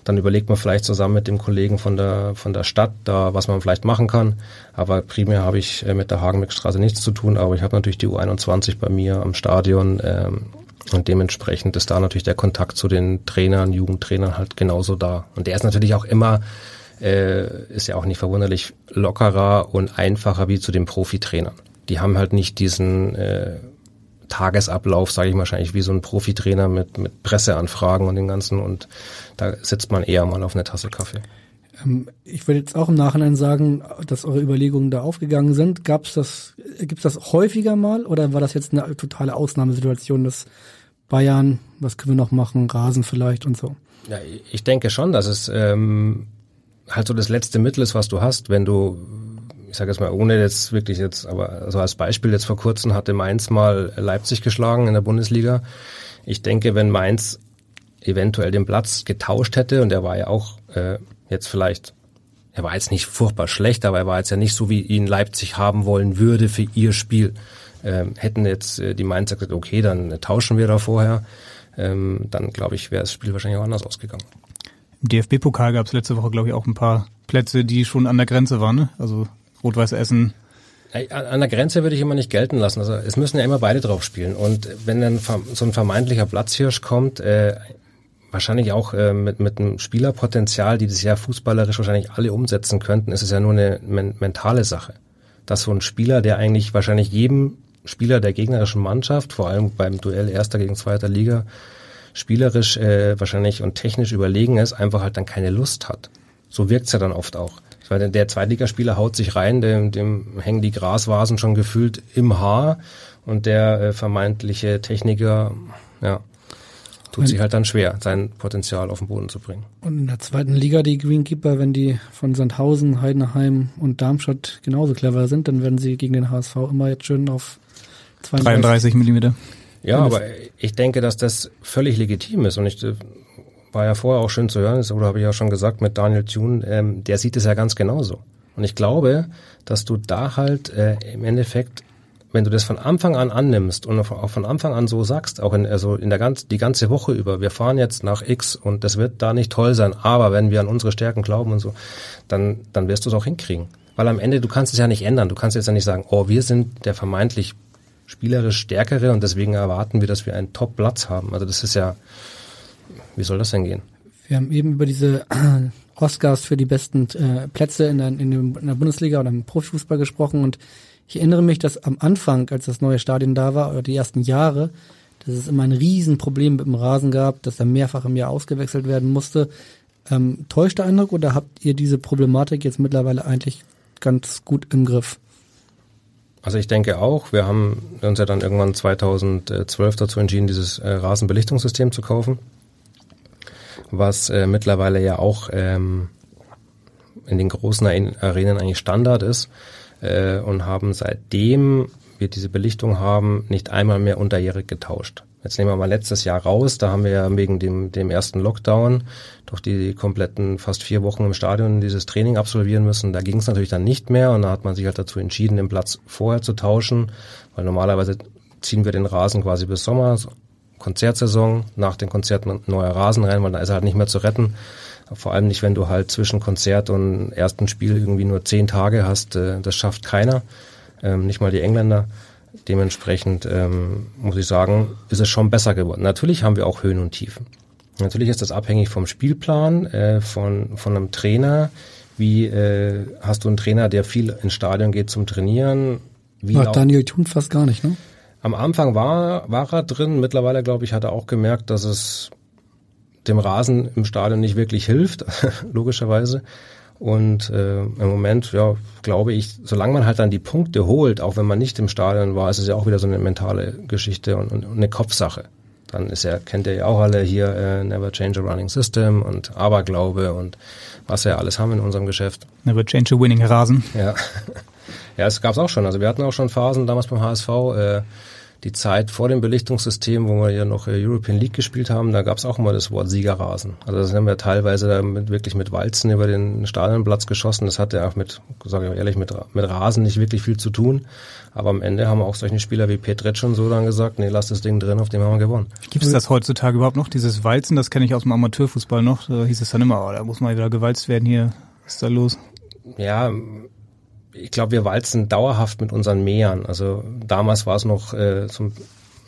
dann überlegt man vielleicht zusammen mit dem Kollegen von der von der Stadt da, was man vielleicht machen kann. Aber primär habe ich äh, mit der Hagenbeckstraße nichts zu tun, aber ich habe natürlich die U21 bei mir am Stadion ähm, und dementsprechend ist da natürlich der Kontakt zu den Trainern, Jugendtrainern halt genauso da. Und der ist natürlich auch immer, äh, ist ja auch nicht verwunderlich, lockerer und einfacher wie zu den Profitrainern. Die haben halt nicht diesen äh, Tagesablauf, sage ich wahrscheinlich, wie so ein Profitrainer mit, mit Presseanfragen und den ganzen. Und da sitzt man eher mal auf eine Tasse Kaffee. Ähm, ich würde jetzt auch im Nachhinein sagen, dass eure Überlegungen da aufgegangen sind. Gab's das, gibt's das häufiger mal oder war das jetzt eine totale Ausnahmesituation, dass Bayern, was können wir noch machen, Rasen vielleicht und so? Ja, ich denke schon, dass es ähm, halt so das letzte Mittel ist, was du hast, wenn du ich sage jetzt mal, ohne jetzt wirklich jetzt, aber also als Beispiel jetzt vor kurzem hatte Mainz mal Leipzig geschlagen in der Bundesliga. Ich denke, wenn Mainz eventuell den Platz getauscht hätte und er war ja auch äh, jetzt vielleicht er war jetzt nicht furchtbar schlecht, aber er war jetzt ja nicht so, wie ihn Leipzig haben wollen würde für ihr Spiel. Ähm, hätten jetzt äh, die Mainzer gesagt, okay, dann tauschen wir da vorher, ähm, dann glaube ich, wäre das Spiel wahrscheinlich auch anders ausgegangen. Im DFB-Pokal gab es letzte Woche, glaube ich, auch ein paar Plätze, die schon an der Grenze waren. Ne? Also Rot-Weiß Essen. An der Grenze würde ich immer nicht gelten lassen. Also es müssen ja immer beide drauf spielen. Und wenn dann so ein vermeintlicher Platzhirsch kommt, äh, wahrscheinlich auch äh, mit, mit einem Spielerpotenzial, die das ja fußballerisch wahrscheinlich alle umsetzen könnten, ist es ja nur eine men mentale Sache. Dass so ein Spieler, der eigentlich wahrscheinlich jedem Spieler der gegnerischen Mannschaft, vor allem beim Duell erster gegen zweiter Liga, spielerisch äh, wahrscheinlich und technisch überlegen ist, einfach halt dann keine Lust hat. So wirkt's ja dann oft auch. Weil der Zweitligaspieler haut sich rein, dem, dem hängen die Grasvasen schon gefühlt im Haar und der äh, vermeintliche Techniker, ja, tut sich halt dann schwer, sein Potenzial auf den Boden zu bringen. Und in der zweiten Liga die Greenkeeper, wenn die von Sandhausen, Heidenheim und Darmstadt genauso clever sind, dann werden sie gegen den HSV immer jetzt schön auf 32, 33 Millimeter. Ja, aber ich denke, dass das völlig legitim ist und ich äh, war ja vorher auch schön zu hören, oder habe ich ja schon gesagt mit Daniel Thune, ähm, der sieht es ja ganz genauso. Und ich glaube, dass du da halt äh, im Endeffekt, wenn du das von Anfang an annimmst und auch von Anfang an so sagst, auch in, also in der ganz, die ganze Woche über, wir fahren jetzt nach X und das wird da nicht toll sein, aber wenn wir an unsere Stärken glauben und so, dann, dann wirst du es auch hinkriegen. Weil am Ende, du kannst es ja nicht ändern. Du kannst jetzt ja nicht sagen, oh, wir sind der vermeintlich spielerisch stärkere und deswegen erwarten wir, dass wir einen Top-Platz haben. Also das ist ja, wie soll das denn gehen? Wir haben eben über diese Oscars für die besten äh, Plätze in der, in, der Bundesliga oder im Profifußball gesprochen und ich erinnere mich, dass am Anfang, als das neue Stadion da war, oder die ersten Jahre, dass es immer ein Riesenproblem mit dem Rasen gab, dass er mehrfach im Jahr ausgewechselt werden musste. Ähm, täuscht der Eindruck oder habt ihr diese Problematik jetzt mittlerweile eigentlich ganz gut im Griff? Also ich denke auch. Wir haben uns ja dann irgendwann 2012 dazu entschieden, dieses äh, Rasenbelichtungssystem zu kaufen was äh, mittlerweile ja auch ähm, in den großen Arenen eigentlich Standard ist äh, und haben seitdem wir diese Belichtung haben, nicht einmal mehr unterjährig getauscht. Jetzt nehmen wir mal letztes Jahr raus, da haben wir ja wegen dem, dem ersten Lockdown durch die kompletten fast vier Wochen im Stadion dieses Training absolvieren müssen. Da ging es natürlich dann nicht mehr und da hat man sich halt dazu entschieden, den Platz vorher zu tauschen, weil normalerweise ziehen wir den Rasen quasi bis Sommer, Konzertsaison, nach den Konzerten neuer Rasen rein, weil da ist er halt nicht mehr zu retten. Vor allem nicht, wenn du halt zwischen Konzert und ersten Spiel irgendwie nur zehn Tage hast. Äh, das schafft keiner, ähm, nicht mal die Engländer. Dementsprechend ähm, muss ich sagen, ist es schon besser geworden. Natürlich haben wir auch Höhen und Tiefen. Natürlich ist das abhängig vom Spielplan, äh, von, von einem Trainer. Wie äh, hast du einen Trainer, der viel ins Stadion geht zum Trainieren? Wie Macht Daniel Thun fast gar nicht, ne? Am Anfang war, war er drin. Mittlerweile, glaube ich, hat er auch gemerkt, dass es dem Rasen im Stadion nicht wirklich hilft, logischerweise. Und äh, im Moment, ja, glaube ich, solange man halt dann die Punkte holt, auch wenn man nicht im Stadion war, ist es ja auch wieder so eine mentale Geschichte und, und, und eine Kopfsache. Dann ist ja, kennt ihr ja auch alle hier äh, Never Change a Running System und Aberglaube und was wir ja alles haben in unserem Geschäft. Never Change a Winning Rasen. Ja. ja, es gab's auch schon. Also wir hatten auch schon Phasen damals beim HSV, äh, die Zeit vor dem Belichtungssystem, wo wir ja noch äh, European League gespielt haben, da gab es auch immer das Wort Siegerrasen. Also das haben wir teilweise da mit, wirklich mit Walzen über den Stadionplatz geschossen. Das hatte auch mit, sage ich ehrlich, mit, mit Rasen nicht wirklich viel zu tun. Aber am Ende haben auch solche Spieler wie Petretsch und so dann gesagt, nee, lass das Ding drin, auf dem haben wir gewonnen. Gibt es das heutzutage überhaupt noch, dieses Walzen? Das kenne ich aus dem Amateurfußball noch. Da hieß es dann immer, oh, da muss mal wieder gewalzt werden hier. Was ist da los? Ja, ich glaube, wir walzen dauerhaft mit unseren Mähern. Also damals war es noch äh, so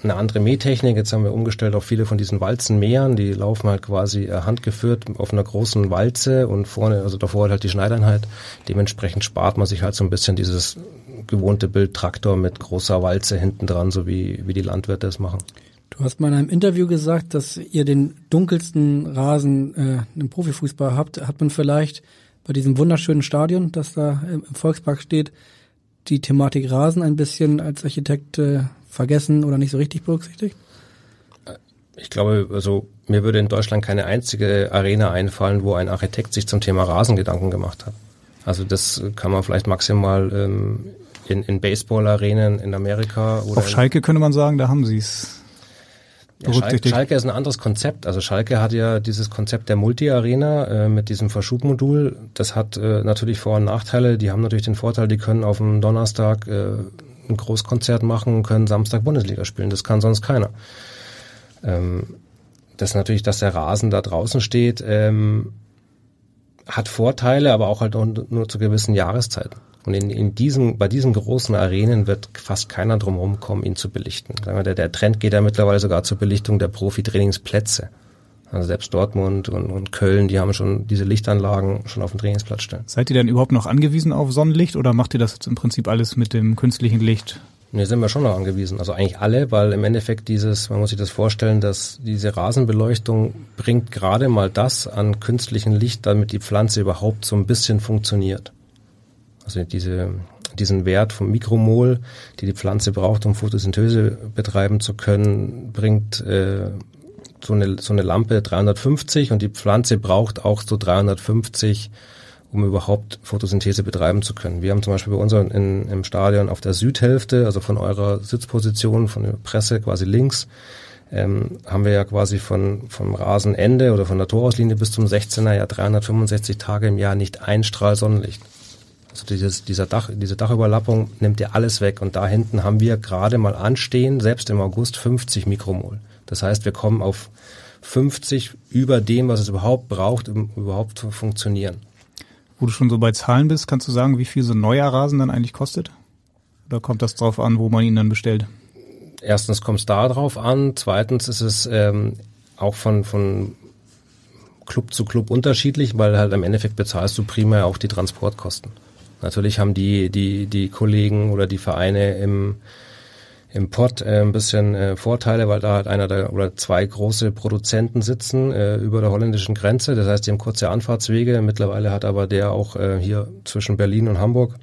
eine andere Mähtechnik. Jetzt haben wir umgestellt auf viele von diesen Walzenmähern. Die laufen halt quasi äh, handgeführt auf einer großen Walze und vorne, also davor halt die Schneideinheit. Dementsprechend spart man sich halt so ein bisschen dieses gewohnte Bild Traktor mit großer Walze hinten dran, so wie, wie die Landwirte es machen. Du hast mal in einem Interview gesagt, dass ihr den dunkelsten Rasen äh, im Profifußball habt. Hat man vielleicht bei diesem wunderschönen Stadion, das da im Volkspark steht, die Thematik Rasen ein bisschen als Architekt äh, vergessen oder nicht so richtig berücksichtigt? Ich glaube, also mir würde in Deutschland keine einzige Arena einfallen, wo ein Architekt sich zum Thema Rasen Gedanken gemacht hat. Also das kann man vielleicht maximal ähm, in, in Baseball-Arenen in Amerika oder auf Schalke könnte man sagen, da haben sie es. Ja, Schalke, Schalke ist ein anderes Konzept. Also Schalke hat ja dieses Konzept der Multi-Arena äh, mit diesem Verschubmodul. Das hat äh, natürlich Vor- und Nachteile. Die haben natürlich den Vorteil, die können auf dem Donnerstag äh, ein Großkonzert machen und können Samstag Bundesliga spielen. Das kann sonst keiner. Ähm, das ist natürlich, dass der Rasen da draußen steht, ähm, hat Vorteile, aber auch halt nur, zu gewissen Jahreszeiten. Und in, in diesem, bei diesen großen Arenen wird fast keiner drumherum kommen, ihn zu belichten. Der, der Trend geht ja mittlerweile sogar zur Belichtung der Profi-Trainingsplätze. Also selbst Dortmund und, und Köln, die haben schon diese Lichtanlagen schon auf dem Trainingsplatz stellen. Seid ihr denn überhaupt noch angewiesen auf Sonnenlicht oder macht ihr das jetzt im Prinzip alles mit dem künstlichen Licht? Nee, sind wir schon noch angewiesen. Also eigentlich alle, weil im Endeffekt dieses, man muss sich das vorstellen, dass diese Rasenbeleuchtung bringt gerade mal das an künstlichem Licht, damit die Pflanze überhaupt so ein bisschen funktioniert. Also diese, diesen Wert vom Mikromol, die die Pflanze braucht, um Photosynthese betreiben zu können, bringt äh, so, eine, so eine Lampe 350 und die Pflanze braucht auch so 350, um überhaupt Photosynthese betreiben zu können. Wir haben zum Beispiel bei uns in, im Stadion auf der Südhälfte, also von eurer Sitzposition, von der Presse quasi links, ähm, haben wir ja quasi von vom Rasenende oder von der Torauslinie bis zum 16er ja 365 Tage im Jahr nicht ein Strahl Sonnenlicht. Also dieses, dieser Dach, diese Dachüberlappung nimmt ja alles weg. Und da hinten haben wir gerade mal anstehen, selbst im August 50 Mikromol. Das heißt, wir kommen auf 50 über dem, was es überhaupt braucht, um überhaupt zu funktionieren. Wo du schon so bei Zahlen bist, kannst du sagen, wie viel so ein neuer Rasen dann eigentlich kostet? Oder kommt das drauf an, wo man ihn dann bestellt? Erstens kommt es da drauf an. Zweitens ist es ähm, auch von, von Club zu Club unterschiedlich, weil halt im Endeffekt bezahlst du primär auch die Transportkosten. Natürlich haben die, die, die Kollegen oder die Vereine im, im Pott äh, ein bisschen äh, Vorteile, weil da halt einer der oder zwei große Produzenten sitzen äh, über der holländischen Grenze. Das heißt, die haben kurze Anfahrtswege. Mittlerweile hat aber der auch äh, hier zwischen Berlin und Hamburg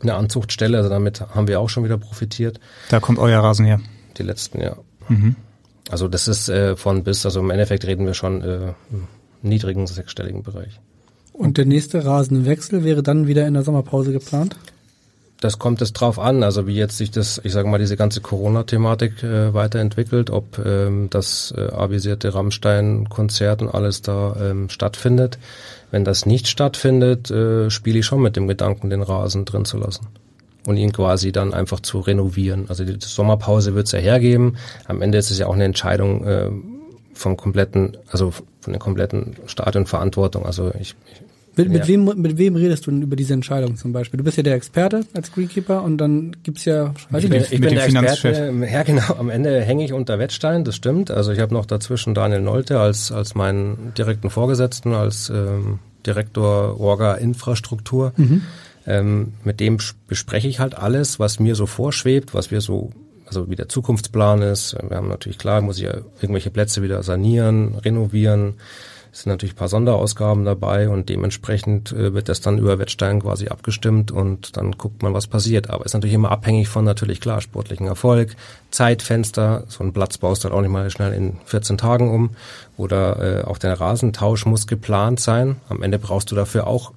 eine Anzuchtstelle. Also damit haben wir auch schon wieder profitiert. Da kommt euer Rasen her. Die letzten, ja. Mhm. Also das ist äh, von bis, also im Endeffekt reden wir schon äh, im niedrigen sechsstelligen Bereich. Und der nächste Rasenwechsel wäre dann wieder in der Sommerpause geplant? Das kommt es drauf an, also wie jetzt sich das, ich sage mal, diese ganze Corona-Thematik äh, weiterentwickelt, ob ähm, das äh, avisierte Rammstein-Konzert und alles da ähm, stattfindet. Wenn das nicht stattfindet, äh, spiele ich schon mit dem Gedanken, den Rasen drin zu lassen und ihn quasi dann einfach zu renovieren. Also die Sommerpause wird es ja hergeben. Am Ende ist es ja auch eine Entscheidung äh, vom kompletten, also von der kompletten Stadionverantwortung. Also ich, ich mit, mit, wem, mit wem redest du denn über diese Entscheidung zum Beispiel? Du bist ja der Experte als Greenkeeper und dann gibt's ja, weiß ich, ich nicht, ich bin der Experte. Ja, genau. Am Ende hänge ich unter Wettstein, das stimmt. Also ich habe noch dazwischen Daniel Nolte als, als meinen direkten Vorgesetzten, als ähm, Direktor Orga Infrastruktur. Mhm. Ähm, mit dem bespreche ich halt alles, was mir so vorschwebt, was wir so also wie der Zukunftsplan ist. Wir haben natürlich klar, muss ich ja irgendwelche Plätze wieder sanieren, renovieren. Es sind natürlich ein paar Sonderausgaben dabei und dementsprechend äh, wird das dann über Wettstein quasi abgestimmt und dann guckt man, was passiert. Aber ist natürlich immer abhängig von natürlich klar sportlichen Erfolg, Zeitfenster. So ein Platz baust du halt auch nicht mal schnell in 14 Tagen um. Oder äh, auch der Rasentausch muss geplant sein. Am Ende brauchst du dafür auch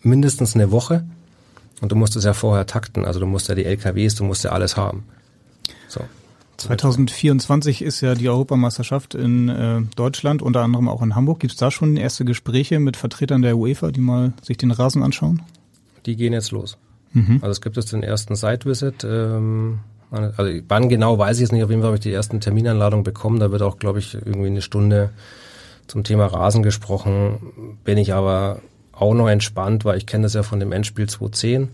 mindestens eine Woche. Und du musst es ja vorher takten. Also du musst ja die LKWs, du musst ja alles haben. So. 2024 ist ja die Europameisterschaft in äh, Deutschland, unter anderem auch in Hamburg. Gibt es da schon erste Gespräche mit Vertretern der UEFA, die mal sich den Rasen anschauen? Die gehen jetzt los. Mhm. Also es gibt jetzt den ersten Site-Visit. Ähm, also wann genau weiß ich es nicht. Auf jeden Fall habe ich die ersten Terminanladungen bekommen. Da wird auch, glaube ich, irgendwie eine Stunde zum Thema Rasen gesprochen. Bin ich aber auch noch entspannt, weil ich kenne das ja von dem Endspiel 2010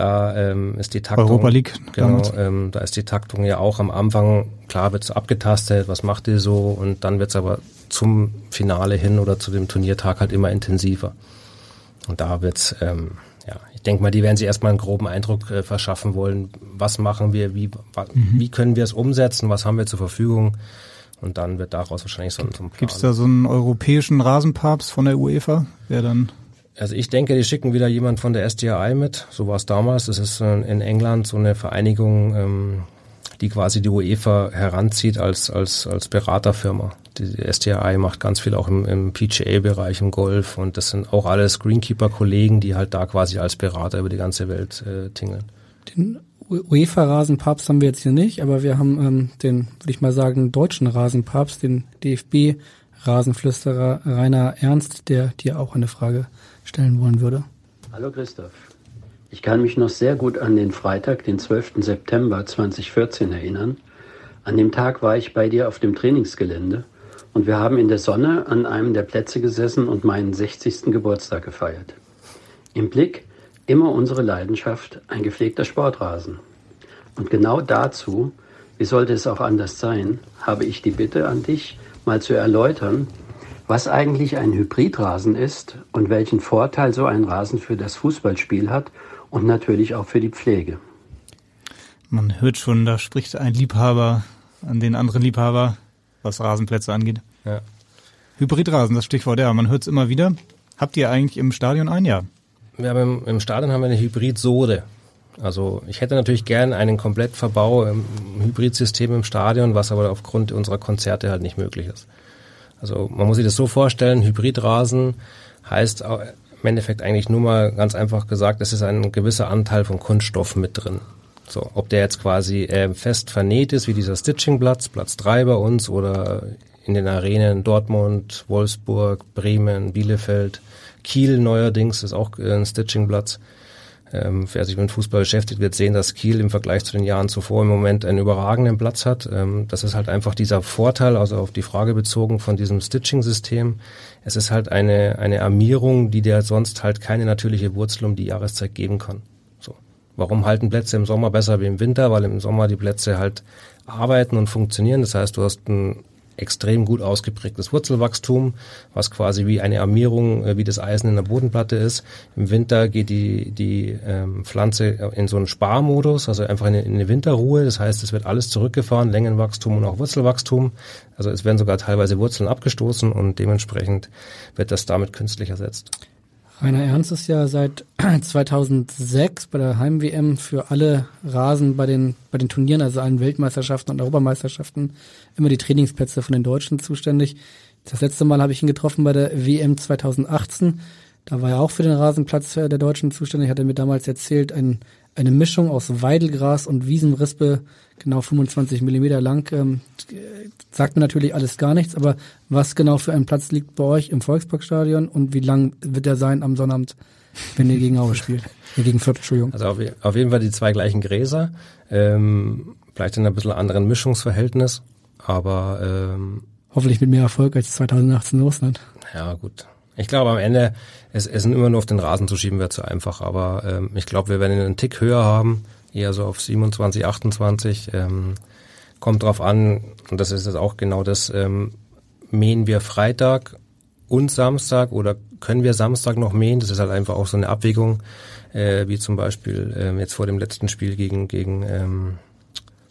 da ähm, ist die Taktung. Europa League. Genau, ähm, da ist die Taktung ja auch am Anfang, klar wird so abgetastet, was macht ihr so und dann wird es aber zum Finale hin oder zu dem Turniertag halt immer intensiver. Und da wird's, ähm, ja, ich denke mal, die werden sich erstmal einen groben Eindruck äh, verschaffen wollen, was machen wir, wie, mhm. wie können wir es umsetzen, was haben wir zur Verfügung. Und dann wird daraus wahrscheinlich so ein, so ein Plan. Gibt es da so einen europäischen Rasenpapst von der UEFA, der dann also ich denke, die schicken wieder jemand von der SDI mit. So war es damals. Das ist äh, in England so eine Vereinigung, ähm, die quasi die UEFA heranzieht als, als, als Beraterfirma. Die SDI macht ganz viel auch im, im PGA-Bereich, im Golf und das sind auch alles Greenkeeper-Kollegen, die halt da quasi als Berater über die ganze Welt äh, tingeln. Den UEFA-Rasenpapst haben wir jetzt hier nicht, aber wir haben ähm, den, würde ich mal sagen, deutschen Rasenpapst, den DFB-Rasenflüsterer Rainer Ernst, der dir auch eine Frage stellen wollen würde. Hallo Christoph. Ich kann mich noch sehr gut an den Freitag, den 12. September 2014 erinnern. An dem Tag war ich bei dir auf dem Trainingsgelände und wir haben in der Sonne an einem der Plätze gesessen und meinen 60. Geburtstag gefeiert. Im Blick immer unsere Leidenschaft, ein gepflegter Sportrasen. Und genau dazu, wie sollte es auch anders sein, habe ich die Bitte an dich, mal zu erläutern, was eigentlich ein Hybridrasen ist und welchen Vorteil so ein Rasen für das Fußballspiel hat und natürlich auch für die Pflege. Man hört schon, da spricht ein Liebhaber an den anderen Liebhaber, was Rasenplätze angeht. Ja. Hybridrasen, das Stichwort, ja, man hört es immer wieder. Habt ihr eigentlich im Stadion ein Jahr? Wir haben im, im Stadion haben wir eine Hybridsode. Also ich hätte natürlich gern einen Komplettverbau im Hybridsystem im Stadion, was aber aufgrund unserer Konzerte halt nicht möglich ist. Also man muss sich das so vorstellen, Hybridrasen heißt im Endeffekt eigentlich nur mal ganz einfach gesagt, es ist ein gewisser Anteil von Kunststoff mit drin. So, ob der jetzt quasi äh, fest vernäht ist, wie dieser Stitchingplatz, Platz 3 bei uns oder in den Arenen Dortmund, Wolfsburg, Bremen, Bielefeld, Kiel neuerdings ist auch ein Stitchingplatz. Ähm, wer sich mit Fußball beschäftigt, wird sehen, dass Kiel im Vergleich zu den Jahren zuvor im Moment einen überragenden Platz hat. Ähm, das ist halt einfach dieser Vorteil, also auf die Frage bezogen von diesem Stitching-System. Es ist halt eine, eine Armierung, die dir sonst halt keine natürliche Wurzel um die Jahreszeit geben kann. So. Warum halten Plätze im Sommer besser wie im Winter? Weil im Sommer die Plätze halt arbeiten und funktionieren. Das heißt, du hast ein extrem gut ausgeprägtes Wurzelwachstum, was quasi wie eine Armierung, äh, wie das Eisen in der Bodenplatte ist. Im Winter geht die, die ähm, Pflanze in so einen Sparmodus, also einfach in eine, in eine Winterruhe. Das heißt, es wird alles zurückgefahren, Längenwachstum und auch Wurzelwachstum. Also es werden sogar teilweise Wurzeln abgestoßen und dementsprechend wird das damit künstlich ersetzt. Rainer Ernst ist ja seit 2006 bei der Heim-WM für alle Rasen bei den, bei den Turnieren, also allen Weltmeisterschaften und Europameisterschaften, immer die Trainingsplätze von den Deutschen zuständig. Das letzte Mal habe ich ihn getroffen bei der WM 2018. Da war er auch für den Rasenplatz der Deutschen zuständig, hat er mir damals erzählt, ein, eine Mischung aus Weidelgras und Wiesenrispe genau 25 Millimeter lang. Ähm, sagt mir natürlich alles gar nichts, aber was genau für ein Platz liegt bei euch im Volksparkstadion und wie lang wird er sein am Sonnabend, wenn ihr gegen Aue spielt? Gegen Fürth, Entschuldigung. Also auf, auf, jeden Fall die zwei gleichen Gräser, ähm, vielleicht in ein bisschen anderen Mischungsverhältnis, aber ähm, hoffentlich mit mehr Erfolg als 2018 in Russland. Ja, gut. Ich glaube am Ende, es, es sind immer nur auf den Rasen zu schieben, wäre zu einfach, aber ähm, ich glaube, wir werden ihn einen Tick höher haben eher so auf 27, 28. Ähm, kommt drauf an, und das ist jetzt auch genau das, ähm, mähen wir Freitag und Samstag oder können wir Samstag noch mähen? Das ist halt einfach auch so eine Abwägung, äh, wie zum Beispiel ähm, jetzt vor dem letzten Spiel gegen, gegen ähm,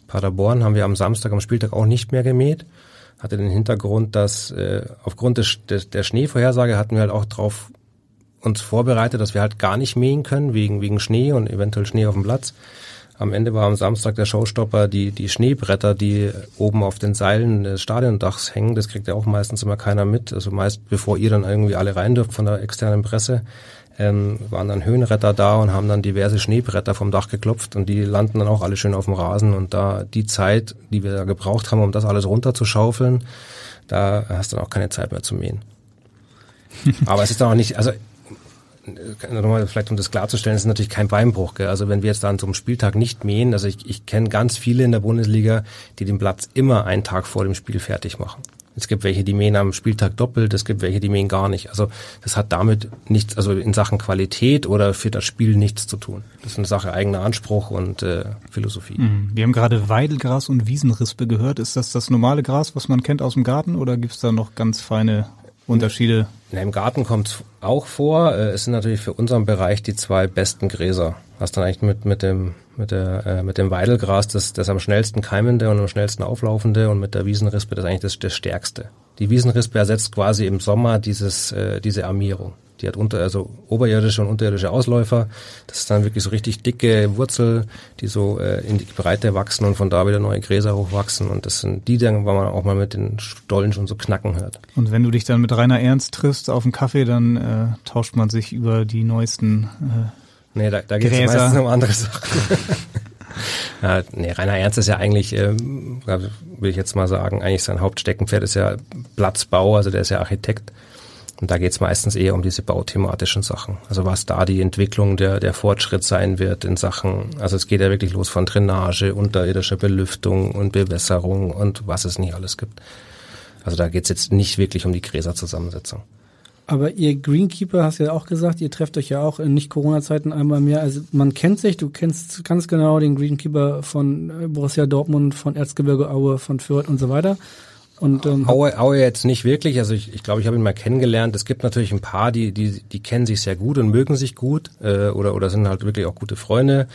Paderborn haben wir am Samstag, am Spieltag auch nicht mehr gemäht. Hatte den Hintergrund, dass äh, aufgrund des, des, der Schneevorhersage hatten wir halt auch drauf uns vorbereitet, dass wir halt gar nicht mähen können, wegen, wegen Schnee und eventuell Schnee auf dem Platz. Am Ende war am Samstag der Showstopper die, die Schneebretter, die oben auf den Seilen des Stadiondachs hängen. Das kriegt ja auch meistens immer keiner mit. Also meist bevor ihr dann irgendwie alle rein dürft von der externen Presse, ähm, waren dann Höhenretter da und haben dann diverse Schneebretter vom Dach geklopft und die landen dann auch alle schön auf dem Rasen. Und da die Zeit, die wir da gebraucht haben, um das alles runterzuschaufeln, da hast du dann auch keine Zeit mehr zu mähen. Aber es ist dann auch nicht, also nochmal vielleicht um das klarzustellen, es ist natürlich kein Beinbruch. Gell? Also wenn wir jetzt da an so einem Spieltag nicht mähen, also ich, ich kenne ganz viele in der Bundesliga, die den Platz immer einen Tag vor dem Spiel fertig machen. Es gibt welche, die mähen am Spieltag doppelt, es gibt welche, die mähen gar nicht. Also das hat damit nichts, also in Sachen Qualität oder für das Spiel nichts zu tun. Das ist eine Sache eigener Anspruch und äh, Philosophie. Mhm. Wir haben gerade Weidelgras und Wiesenrispe gehört. Ist das das normale Gras, was man kennt aus dem Garten oder gibt es da noch ganz feine Unterschiede? Na, Im Garten kommt es auch vor. Äh, es sind natürlich für unseren Bereich die zwei besten Gräser. Was dann eigentlich mit, mit dem, mit der, äh, mit dem Weidelgras das, das am schnellsten keimende und am schnellsten auflaufende und mit der Wiesenrispe das eigentlich das, das stärkste. Die Wiesenrispe ersetzt quasi im Sommer dieses, äh, diese Armierung. Die hat unter, also oberirdische und unterirdische Ausläufer. Das ist dann wirklich so richtig dicke Wurzel, die so äh, in die Breite wachsen und von da wieder neue Gräser hochwachsen. Und das sind die, wo man auch mal mit den Stollen schon so knacken hört. Und wenn du dich dann mit Rainer Ernst triffst auf einen Kaffee, dann äh, tauscht man sich über die neuesten äh, Nee, da, da geht es meistens um andere Sachen. Ja, nee, Rainer Ernst ist ja eigentlich, ähm, will ich jetzt mal sagen, eigentlich sein Hauptsteckenpferd ist ja Platzbau, also der ist ja Architekt. Und da geht es meistens eher um diese bauthematischen Sachen. Also was da die Entwicklung der, der Fortschritt sein wird in Sachen, also es geht ja wirklich los von Drainage, unterirdischer Belüftung und Bewässerung und was es nicht alles gibt. Also da geht es jetzt nicht wirklich um die Gräserzusammensetzung. Aber ihr Greenkeeper hast ja auch gesagt, ihr trefft euch ja auch in Nicht-Corona-Zeiten einmal im Jahr. Also man kennt sich, du kennst ganz genau den Greenkeeper von äh, Borussia Dortmund, von Erzgebirge Aue, von Fürth und so weiter. Und, ähm, Aue, Aue jetzt nicht wirklich. Also ich, ich glaube, ich habe ihn mal kennengelernt. Es gibt natürlich ein paar, die, die, die kennen sich sehr gut und mögen sich gut äh, oder, oder sind halt wirklich auch gute Freunde.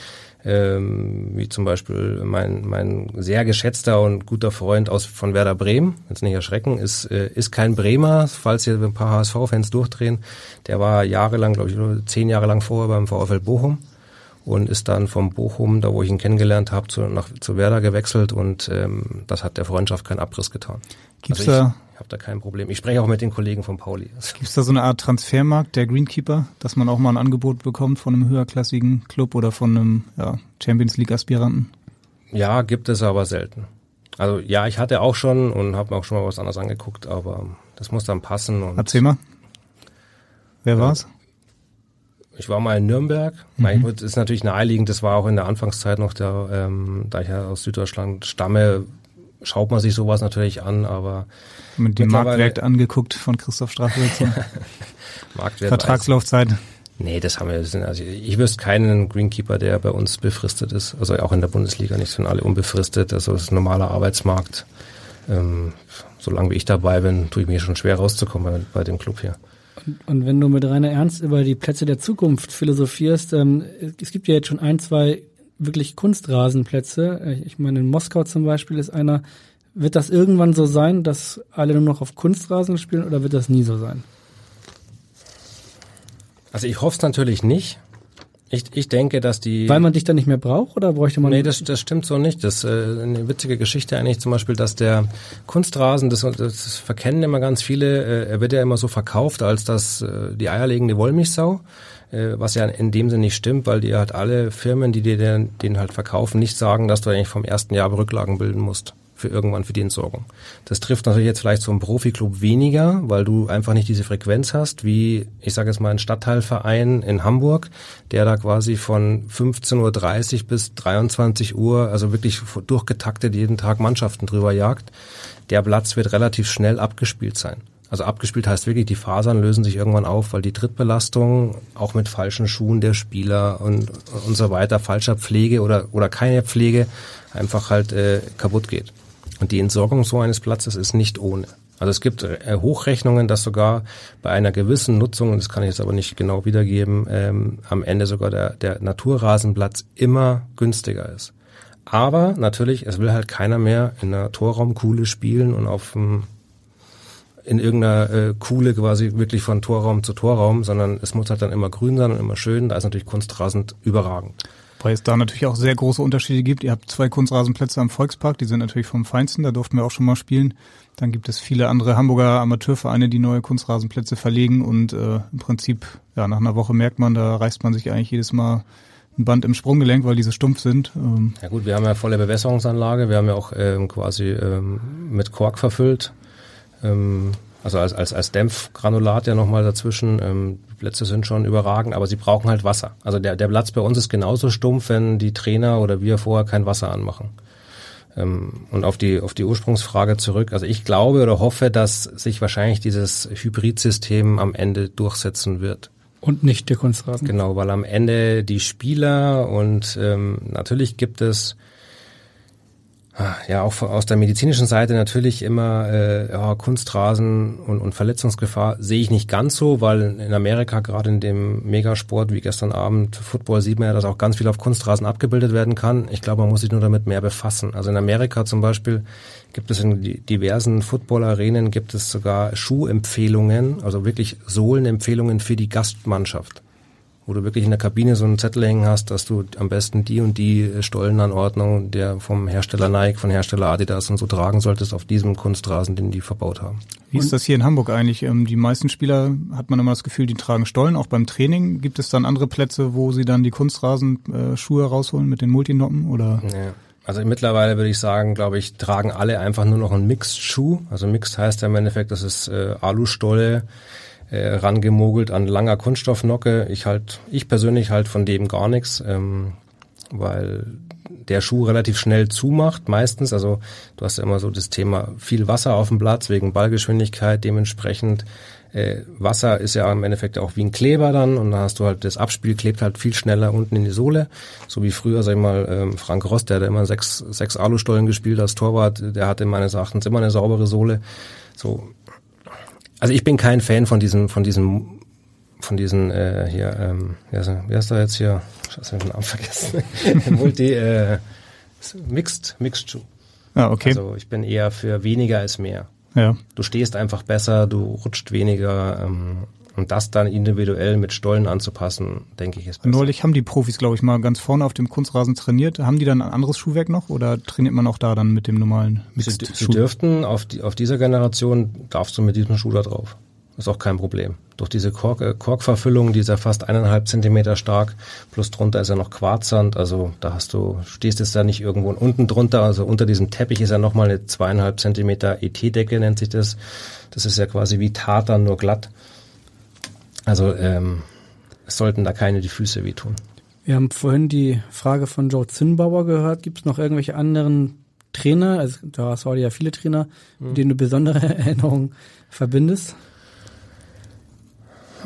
Ähm, wie zum Beispiel mein, mein sehr geschätzter und guter Freund aus von Werder Bremen, jetzt nicht erschrecken, ist, äh, ist kein Bremer, falls hier ein paar HSV-Fans durchdrehen. Der war jahrelang, glaube ich, zehn Jahre lang vorher beim VfL Bochum und ist dann vom Bochum, da wo ich ihn kennengelernt habe, zu, nach, zu Werder gewechselt und ähm, das hat der Freundschaft keinen Abriss getan. Gibt's also da, ich habe da kein Problem. Ich spreche auch mit den Kollegen von Pauli. gibt's da so eine Art Transfermarkt der Greenkeeper, dass man auch mal ein Angebot bekommt von einem höherklassigen Club oder von einem ja, Champions League Aspiranten? Ja, gibt es aber selten. Also ja, ich hatte auch schon und habe mir auch schon mal was anderes angeguckt, aber das muss dann passen. Und Erzähl mal. Wer war's? Ich war mal in Nürnberg. Mhm. Das ist natürlich naheliegend. Das war auch in der Anfangszeit noch der, ähm, da ich ja aus Süddeutschland stamme, schaut man sich sowas natürlich an, aber Mit dem Marktwert angeguckt von Christoph Strachwitz. Marktwert Vertragslaufzeit. Nee, das haben wir. Also ich wüsste keinen Greenkeeper, der bei uns befristet ist. Also auch in der Bundesliga nicht, sind alle unbefristet. Also das ist ein normaler Arbeitsmarkt. Ähm, solange wie ich dabei bin, tue ich mir schon schwer rauszukommen bei, bei dem Club hier. Und wenn du mit Rainer Ernst über die Plätze der Zukunft philosophierst, ähm, es gibt ja jetzt schon ein, zwei wirklich Kunstrasenplätze. Ich meine, in Moskau zum Beispiel ist einer. Wird das irgendwann so sein, dass alle nur noch auf Kunstrasen spielen oder wird das nie so sein? Also ich hoffe es natürlich nicht. Ich, ich denke, dass die... Weil man dich dann nicht mehr braucht oder bräuchte man? Nee, das, das stimmt so nicht. Das ist äh, eine witzige Geschichte eigentlich zum Beispiel, dass der Kunstrasen, das, das verkennen immer ganz viele, äh, er wird ja immer so verkauft als das äh, die eierlegende Wollmilchsau, äh, was ja in dem Sinne nicht stimmt, weil die halt alle Firmen, die dir den, den halt verkaufen, nicht sagen, dass du eigentlich vom ersten Jahr Rücklagen bilden musst für irgendwann für die Entsorgung. Das trifft natürlich jetzt vielleicht so einen Profiklub weniger, weil du einfach nicht diese Frequenz hast, wie ich sage jetzt mal ein Stadtteilverein in Hamburg, der da quasi von 15.30 Uhr bis 23 Uhr, also wirklich durchgetaktet jeden Tag Mannschaften drüber jagt. Der Platz wird relativ schnell abgespielt sein. Also abgespielt heißt wirklich, die Fasern lösen sich irgendwann auf, weil die Trittbelastung auch mit falschen Schuhen der Spieler und, und so weiter, falscher Pflege oder, oder keine Pflege einfach halt äh, kaputt geht. Und die Entsorgung so eines Platzes ist nicht ohne. Also es gibt äh, Hochrechnungen, dass sogar bei einer gewissen Nutzung, und das kann ich jetzt aber nicht genau wiedergeben, ähm, am Ende sogar der, der Naturrasenplatz immer günstiger ist. Aber natürlich, es will halt keiner mehr in einer Torraumkuhle spielen und auf dem in irgendeiner äh, Kuhle quasi wirklich von Torraum zu Torraum, sondern es muss halt dann immer grün sein und immer schön. Da ist natürlich Kunstrasend überragend. Weil es da natürlich auch sehr große Unterschiede gibt. Ihr habt zwei Kunstrasenplätze am Volkspark, die sind natürlich vom Feinsten, da durften wir auch schon mal spielen. Dann gibt es viele andere Hamburger Amateurvereine, die neue Kunstrasenplätze verlegen und äh, im Prinzip, ja, nach einer Woche merkt man, da reißt man sich eigentlich jedes Mal ein Band im Sprunggelenk, weil diese stumpf sind. Ähm, Ja gut, wir haben ja volle Bewässerungsanlage, wir haben ja auch ähm, quasi ähm, mit Kork verfüllt, ähm, also als, als, als Dämpfgranulat ja nochmal dazwischen. Ähm, die Plätze sind schon überragend, aber sie brauchen halt Wasser. Also der, der Platz bei uns ist genauso stumpf, wenn die Trainer oder wir vorher kein Wasser anmachen. Ähm, und auf die, auf die Ursprungsfrage zurück. Also ich glaube oder hoffe, dass sich wahrscheinlich dieses Hybridsystem am Ende durchsetzen wird. Und nicht der Kunstrasen. Genau, weil am Ende die Spieler und ähm, natürlich gibt es ja auch aus der medizinischen Seite natürlich immer äh, ja, Kunstrasen und, und Verletzungsgefahr sehe ich nicht ganz so, weil in Amerika gerade in dem Megasport wie gestern Abend Football sieht man ja, dass auch ganz viel auf Kunstrasen abgebildet werden kann. Ich glaube, man muss sich nur damit mehr befassen. Also in Amerika zum Beispiel gibt es in di- diversen Football-Arenen gibt es sogar Schuhempfehlungen, also wirklich Sohlenempfehlungen für die Gastmannschaft. Wo du wirklich in der Kabine so einen Zettel hängen hast, dass du am besten die und die Stollenanordnung der vom Hersteller Nike, von Hersteller Adidas und so tragen solltest auf diesem Kunstrasen, den die verbaut haben. Wie ist das hier in Hamburg eigentlich? Ähm, die meisten Spieler hat man immer das Gefühl, die tragen Stollen, auch beim Training. Gibt es dann andere Plätze, wo sie dann die Kunstrasenschuhe äh, rausholen mit den Multinoppen oder? Ja. Also mittlerweile würde ich sagen, glaube ich, tragen alle einfach nur noch einen Mixed-Schuh. Also Mixed heißt ja im Endeffekt, das ist äh, Alustolle, äh, rangemogelt an langer Kunststoffnocke. Ich halt, ich persönlich halt von dem gar nichts, ähm, weil der Schuh relativ schnell zumacht, meistens. Also du hast ja immer so das Thema viel Wasser auf dem Platz wegen Ballgeschwindigkeit. Dementsprechend äh, Wasser ist ja im Endeffekt auch wie ein Kleber dann und dann hast du halt das Abspiel klebt halt viel schneller unten in die Sohle. So wie früher, sag ich mal, ähm, Frank Rost, der hat immer sechs, sechs Alustollen gespielt als Torwart, der hatte meines Erachtens immer eine saubere Sohle. So also ich bin kein Fan von diesem, von diesem, von diesen äh, hier, ähm, wie heißt, er, wie heißt er jetzt hier? Scheiße, ich den Namen vergessen. Multi, äh, Mixed, Mixed Shoe. Ah, okay. Also ich bin eher für weniger als mehr. Ja. Du stehst einfach besser, du rutscht weniger. Ähm, und das dann individuell mit Stollen anzupassen, denke ich, ist besser. Neulich haben die Profis, glaube ich, mal ganz vorne auf dem Kunstrasen trainiert. Haben die dann ein anderes Schuhwerk noch oder trainiert man auch da dann mit dem normalen Mixed Sie, Sie dürften, auf, die, auf dieser Generation darfst du mit diesem Schuh da drauf. Ist auch kein Problem. Durch diese Kork, äh, Korkverfüllung, die ist ja fast eineinhalb Zentimeter stark, plus drunter ist ja noch Quarzsand, also da hast du, stehst es da nicht irgendwo unten drunter, also unter diesem Teppich ist ja nochmal eine zweieinhalb Zentimeter ET-Decke, nennt sich das. Das ist ja quasi wie Tartan, nur glatt. Also ähm, es sollten da keine die Füße wehtun. Wir haben vorhin die Frage von Joe Zinnbauer gehört. Gibt es noch irgendwelche anderen Trainer, also da hast du ja viele Trainer, mhm. mit denen du besondere Erinnerungen verbindest?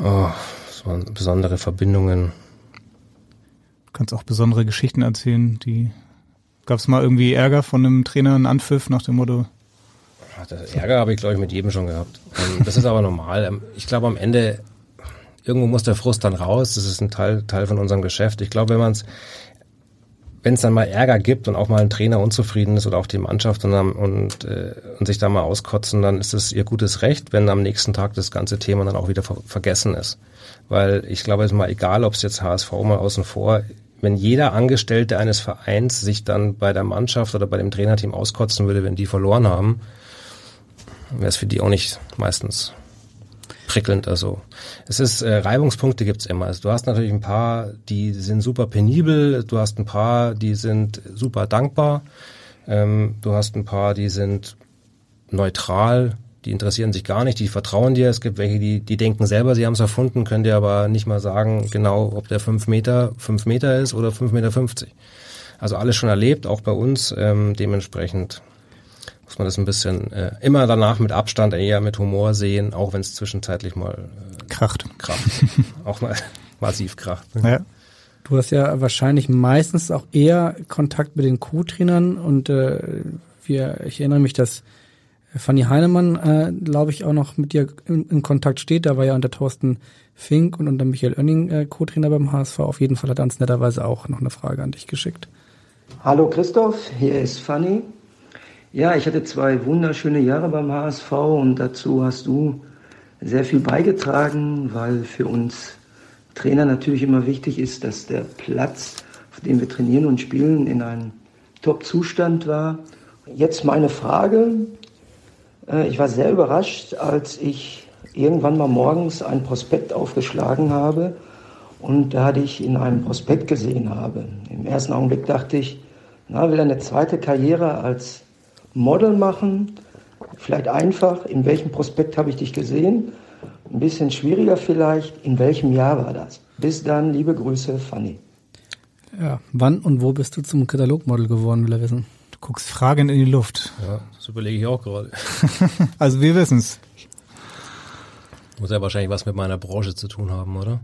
Oh, so besondere Verbindungen. Du kannst auch besondere Geschichten erzählen, die gab es mal irgendwie Ärger von einem Trainer, einen Anpfiff nach dem Motto? Das Ärger habe ich, glaube ich, mit jedem schon gehabt. Ähm, das ist aber normal. Ähm, ich glaube, am Ende irgendwo muss der Frust dann raus. Das ist ein Teil, Teil von unserem Geschäft. Ich glaube, wenn man es wenn es dann mal Ärger gibt und auch mal ein Trainer unzufrieden ist oder auch die Mannschaft und, und, äh, und sich da mal auskotzen, dann ist es ihr gutes Recht, wenn am nächsten Tag das ganze Thema dann auch wieder ver vergessen ist. Weil ich glaube, es ist mal egal, ob es jetzt HSV mal außen vor, wenn jeder Angestellte eines Vereins sich dann bei der Mannschaft oder bei dem Trainerteam auskotzen würde, wenn die verloren haben, wäre es für die auch nicht meistens prickelnd. Also es ist äh, Reibungspunkte gibt's immer. Also du hast natürlich ein paar, die sind super penibel. Du hast ein paar, die sind super dankbar. Ähm, du hast ein paar, die sind neutral. Die interessieren sich gar nicht, die vertrauen dir. Es gibt welche, die, die denken selber, sie haben es erfunden, können dir aber nicht mal sagen, genau, ob der fünf Meter fünf Meter ist oder fünf Meter. fünfzig. Also alles schon erlebt, auch bei uns. Ähm, dementsprechend muss man das ein bisschen äh, immer danach mit Abstand eher mit Humor sehen, auch wenn es zwischenzeitlich mal äh, kracht. kracht. auch mal massiv kracht. Ja. Du hast ja wahrscheinlich meistens auch eher Kontakt mit den Co-Trainern und äh, wir, ich erinnere mich, dass Fanny Heinemann, äh, glaube ich, auch noch mit dir in, in, Kontakt steht. Da war ja unter Thorsten Fink und unter Michael Oenning äh, Co-Trainer beim HSV. Auf jeden Fall hat er uns netterweise auch noch eine Frage an dich geschickt. Hallo Christoph, hier ist Fanny. Ja, ich hatte zwei wunderschöne Jahre beim HSV und dazu hast du sehr viel beigetragen, weil für uns Trainer natürlich immer wichtig ist, dass der Platz, auf dem wir trainieren und spielen, in einem Top-Zustand war. Jetzt meine Frage. Äh, ich war sehr überrascht, als ich irgendwann mal morgens ein Prospekt aufgeschlagen habe und da ich in einem Prospekt gesehen habe. Im ersten Augenblick dachte ich, na, will er eine zweite Karriere als Model machen. Vielleicht einfach, in welchem Prospekt habe ich dich gesehen? Ein bisschen schwieriger vielleicht, in welchem Jahr war das? Bis dann, liebe Grüße, Fanny. Ja, wann und wo bist du zum Katalogmodel geworden, will er wissen? Du guckst fragend in die Luft. Ja, das überlege ich auch gerade. also wir wissen es. Muss ja wahrscheinlich was mit meiner Branche zu tun haben, oder?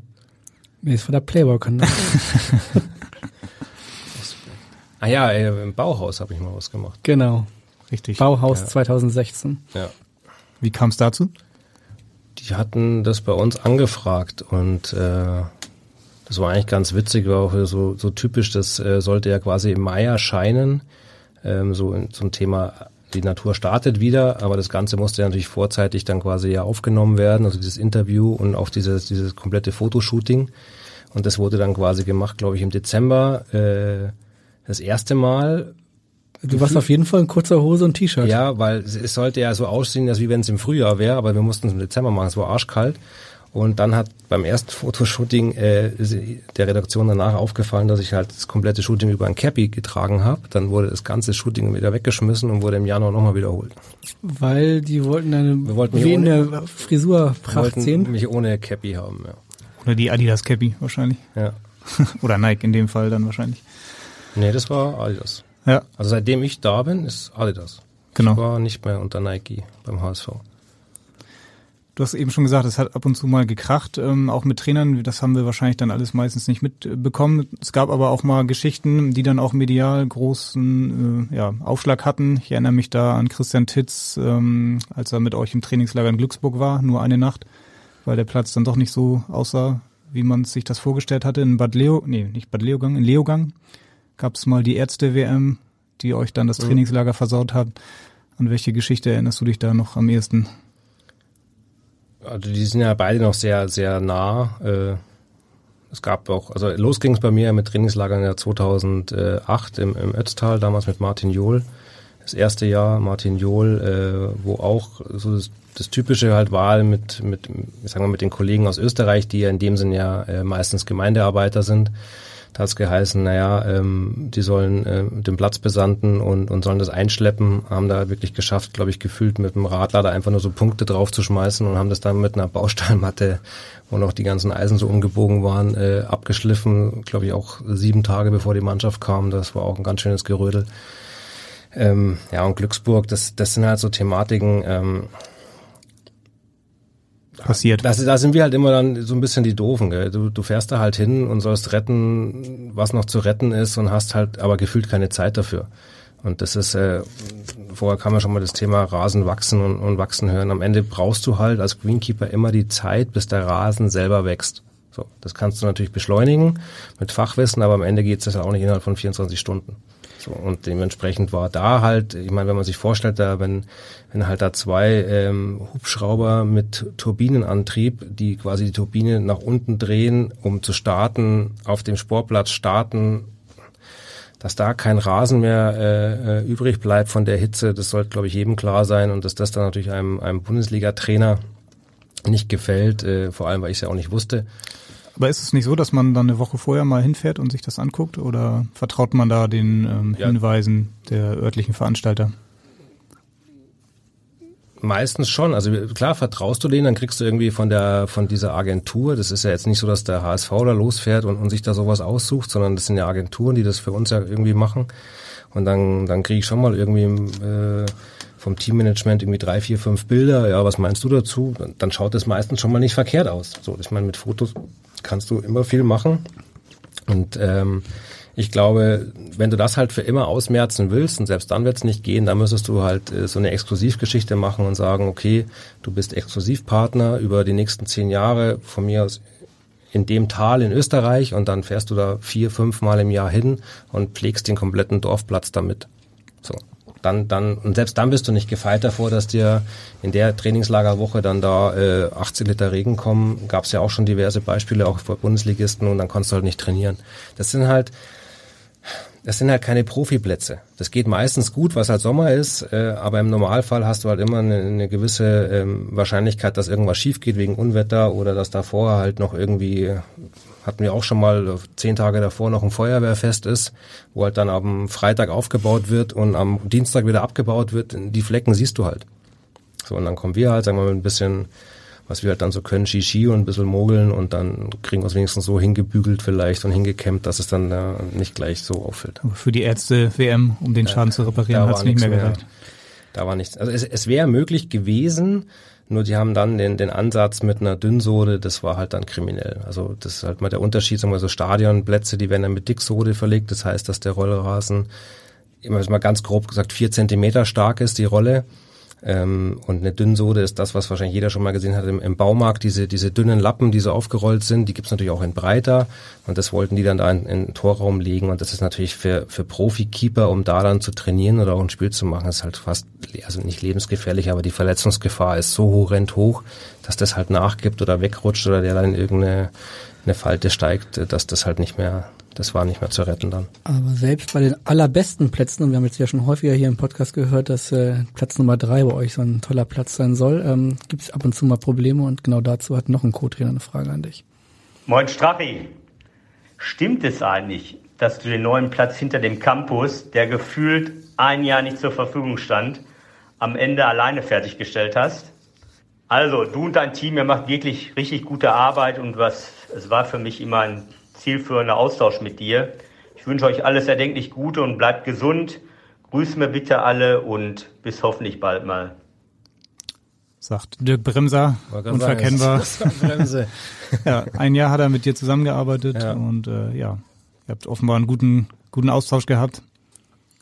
Mir ist von der Playboy-Kanal. ah ja, im Bauhaus habe ich mal was gemacht. Genau. Richtig. Bauhaus ja. 2016. Ja. Wie kam es dazu? Die hatten das bei uns angefragt und äh, das war eigentlich ganz witzig, war auch so, so typisch, das äh, sollte ja quasi im Mai erscheinen, ähm, so in, zum Thema die Natur startet wieder, aber das Ganze musste ja natürlich vorzeitig dann quasi ja aufgenommen werden, also dieses Interview und auch dieses, dieses komplette Fotoshooting. Und das wurde dann quasi gemacht, glaube ich, im Dezember äh, das erste Mal. Du warst auf jeden Fall in kurzer Hose und T-Shirt. Ja, weil es, sollte ja so aussehen, als wie wenn es im Frühjahr wäre, aber wir mussten es im Dezember machen, es war arschkalt. Und dann hat beim ersten Fotoshooting äh, der Redaktion danach aufgefallen, dass ich halt das komplette Shooting über ein Cappy getragen habe. Dann wurde das ganze Shooting wieder weggeschmissen und wurde im Januar nochmal wiederholt. Weil die wollten eine Wir wollten ohne- Frisurpracht wollten sehen. mich ohne Cappy haben, ja. Oder die Adidas Cappy wahrscheinlich. Ja. Oder Nike in dem Fall dann wahrscheinlich. Nee, das war Adidas. Ja. Also seitdem ich da bin, ist Adidas. Genau. Ich war nicht mehr unter Nike beim HSV. Du hast eben schon gesagt, es hat ab und zu mal gekracht, ähm, auch mit Trainern. Das haben wir wahrscheinlich dann alles meistens nicht mitbekommen. Es gab aber auch mal Geschichten, die dann auch medial großen äh, ja, Aufschlag hatten. Ich erinnere mich da an Christian Titz, ähm, als er mit euch im Trainingslager in Glücksburg war, nur eine Nacht, weil der Platz dann doch nicht so aussah, wie man sich das vorgestellt hatte. In Bad Leo, nee, nicht Bad Leogang, in Leogang gab es mal die Ärzte-WM, die euch dann das. Trainingslager versaut hat. An welche Geschichte erinnerst du dich da noch am ehesten? Also die sind ja beide noch sehr, sehr nah. Äh, es gab auch, also los ging es bei mir mit Trainingslagern ja 2008 im, im Ötztal, damals mit Martin Johl. Das erste Jahr Martin Johl, äh, wo auch so das, das Typische halt war mit, mit, ich sag mal, mit den Kollegen aus Österreich, die ja in dem Sinn ja äh, meistens Gemeindearbeiter sind. Da hat es geheißen, naja, ähm, die sollen äh, den Platz besanden und, und sollen das einschleppen, haben da wirklich geschafft, glaube ich, gefühlt mit dem Radlader einfach nur so Punkte drauf zu schmeißen und haben das dann mit einer Baustahlmatte, wo noch die ganzen Eisen so umgebogen waren, äh, abgeschliffen, glaube ich, auch sieben Tage bevor die Mannschaft kam. Das war auch ein ganz schönes Gerödel. Ähm, ja, und Glücksburg, das, das sind halt so Thematiken, ähm, passiert. Das, da sind wir halt immer dann so ein bisschen die Doofen. Gell? Du, du fährst da halt hin und sollst retten, was noch zu retten ist und hast halt aber gefühlt keine Zeit dafür. Und das ist, äh, vorher kam ja schon mal das Thema Rasen wachsen und, und wachsen hören. Am Ende brauchst du halt als Greenkeeper immer die Zeit, bis der Rasen selber wächst. So, das kannst du natürlich beschleunigen mit Fachwissen, aber am Ende geht es das auch nicht innerhalb von 24 Stunden. So, und dementsprechend war da halt, ich meine, wenn man sich vorstellt, da wenn, wenn halt da zwei ähm, Hubschrauber mit Turbinenantrieb, die quasi die Turbine nach unten drehen, um zu starten, auf dem Sportplatz starten, dass da kein Rasen mehr äh, äh, übrig bleibt von der Hitze, das sollte, glaube ich, jedem klar sein und dass das dann natürlich einem, einem Bundesliga-Trainer nicht gefällt, äh, vor allem, weil ich es ja auch nicht wusste. Aber ist es nicht so, dass man dann eine Woche vorher mal hinfährt und sich das anguckt oder vertraut man da den ähm, Ja. Hinweisen der örtlichen Veranstalter? Meistens schon. Also klar, vertraust du denen, dann kriegst du irgendwie von der von dieser Agentur. Das ist ja jetzt nicht so, dass der HSV da losfährt und, und sich da sowas aussucht, sondern das sind ja Agenturen, die das für uns ja irgendwie machen. Und dann dann kriege ich schon mal irgendwie äh, vom Teammanagement irgendwie drei, vier, fünf Bilder. Ja, was meinst du dazu? Dann, dann schaut das meistens schon mal nicht verkehrt aus. So, ich meine, mit Fotos kannst du immer viel machen. Und ähm, ich glaube, wenn du das halt für immer ausmerzen willst, und selbst dann wird es nicht gehen, dann müsstest du halt äh, so eine Exklusivgeschichte machen und sagen, okay, du bist Exklusivpartner über die nächsten zehn Jahre von mir aus in dem Tal in Österreich und dann fährst du da vier, fünf Mal im Jahr hin und pflegst den kompletten Dorfplatz damit. So. Dann, dann, und selbst dann bist du nicht gefeit davor, dass dir in der Trainingslagerwoche dann da äh, 18 Liter Regen kommen. Gab es ja auch schon diverse Beispiele, auch für Bundesligisten, und dann kannst du halt nicht trainieren. Das sind halt, das sind halt keine Profiplätze. Das geht meistens gut, was halt Sommer ist, äh, aber im Normalfall hast du halt immer eine, eine gewisse ähm, Wahrscheinlichkeit, dass irgendwas schief geht wegen Unwetter oder dass davor halt noch irgendwie, hatten wir auch schon mal äh, zehn Tage davor noch ein Feuerwehrfest ist, wo halt dann am Freitag aufgebaut wird und am Dienstag wieder abgebaut wird. Die Flecken siehst du halt. So, und dann kommen wir halt, sagen wir mal, mit ein bisschen was wir halt dann so können, Shishi und ein bisschen mogeln und dann kriegen wir es wenigstens so hingebügelt vielleicht und hingekämmt, dass es dann äh, nicht gleich so auffällt. Aber für die Ärzte-WM, um den Schaden zu reparieren, hat es nicht mehr gereicht. Da war nichts. Also es, es wäre möglich gewesen, nur die haben dann den, den Ansatz mit einer Dünnsohle, das war halt dann kriminell. Also das ist halt mal der Unterschied, sagen wir so Stadionplätze, die werden dann mit Dicksohle verlegt. Das heißt, dass der Rollrasen, immer mal ganz grob gesagt, vier Zentimeter stark ist, die Rolle. Ähm, und eine Dünnsohle ist das, was wahrscheinlich jeder schon mal gesehen hat im, im Baumarkt. Diese, diese dünnen Lappen, die so aufgerollt sind, die gibt's natürlich auch in breiter. Und das wollten die dann da in, in den Torraum legen. Und das ist natürlich für, für Profi-Keeper, um da dann zu trainieren oder auch ein Spiel zu machen, ist halt fast, also nicht lebensgefährlich, aber die Verletzungsgefahr ist so horrend hoch, dass das halt nachgibt oder wegrutscht oder der dann in irgendeine eine Falte steigt, dass das halt nicht mehr das war nicht mehr zu retten dann. Aber selbst bei den allerbesten Plätzen, und wir haben jetzt ja schon häufiger hier im Podcast gehört, dass äh, Platz Nummer drei bei euch so ein toller Platz sein soll, ähm, gibt es ab und zu mal Probleme und genau dazu hat noch ein Co-Trainer eine Frage an dich. Moin Straffi, stimmt es eigentlich, dass du den neuen Platz hinter dem Campus, der gefühlt ein Jahr nicht zur Verfügung stand, am Ende alleine fertiggestellt hast? Also, du und dein Team, ihr macht wirklich richtig gute Arbeit und was, es war für mich immer ein zielführender Austausch mit dir. Ich wünsche euch alles erdenklich Gute und bleibt gesund. Grüß mir bitte alle und bis hoffentlich bald mal. Sagt Dirk Bremser, unverkennbar. Bremse. ja, ein Jahr hat er mit dir zusammengearbeitet ja. und äh, ja, ihr habt offenbar einen guten, guten Austausch gehabt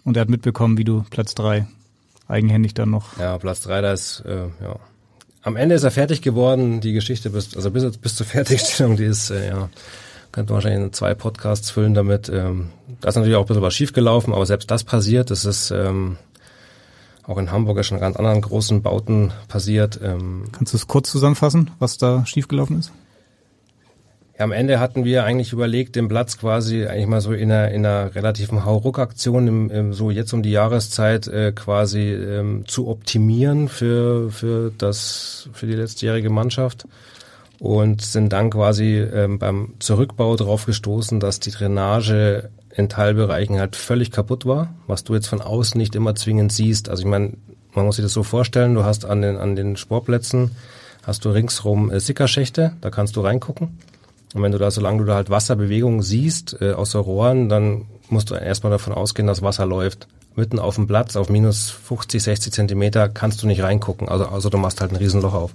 und er hat mitbekommen, wie du Platz drei eigenhändig dann noch. Ja, Platz drei, da ist, äh, ja. Am Ende ist er fertig geworden, die Geschichte bis, also bis, bis zur Fertigstellung, die ist, äh, ja, könnte man wahrscheinlich zwei Podcasts füllen damit. Ähm, da ist natürlich auch ein bisschen was schiefgelaufen, aber selbst das passiert. Das ist ähm, auch in Hamburg ist schon ganz anderen großen Bauten passiert. Ähm, Kannst du es kurz zusammenfassen, was da schiefgelaufen ist? Ja, am Ende hatten wir eigentlich überlegt, den Platz quasi eigentlich mal so in einer, in einer relativen Hauruck-Aktion, im, im, so jetzt um die Jahreszeit äh, quasi ähm, zu optimieren für, für, das, für die letztjährige Mannschaft und sind dann quasi ähm, beim Zurückbau darauf gestoßen, dass die Drainage in Teilbereichen halt völlig kaputt war, was du jetzt von außen nicht immer zwingend siehst. Also ich meine, man muss sich das so vorstellen, du hast an den, an den Sportplätzen, hast du ringsrum äh, Sickerschächte, da kannst du reingucken. Und wenn du da, solange du da halt Wasserbewegung siehst äh, aus den Rohren, dann musst du erstmal davon ausgehen, dass Wasser läuft mitten auf dem Platz auf minus 50, 60 Zentimeter kannst du nicht reingucken. Also, also du machst halt ein Riesenloch auf.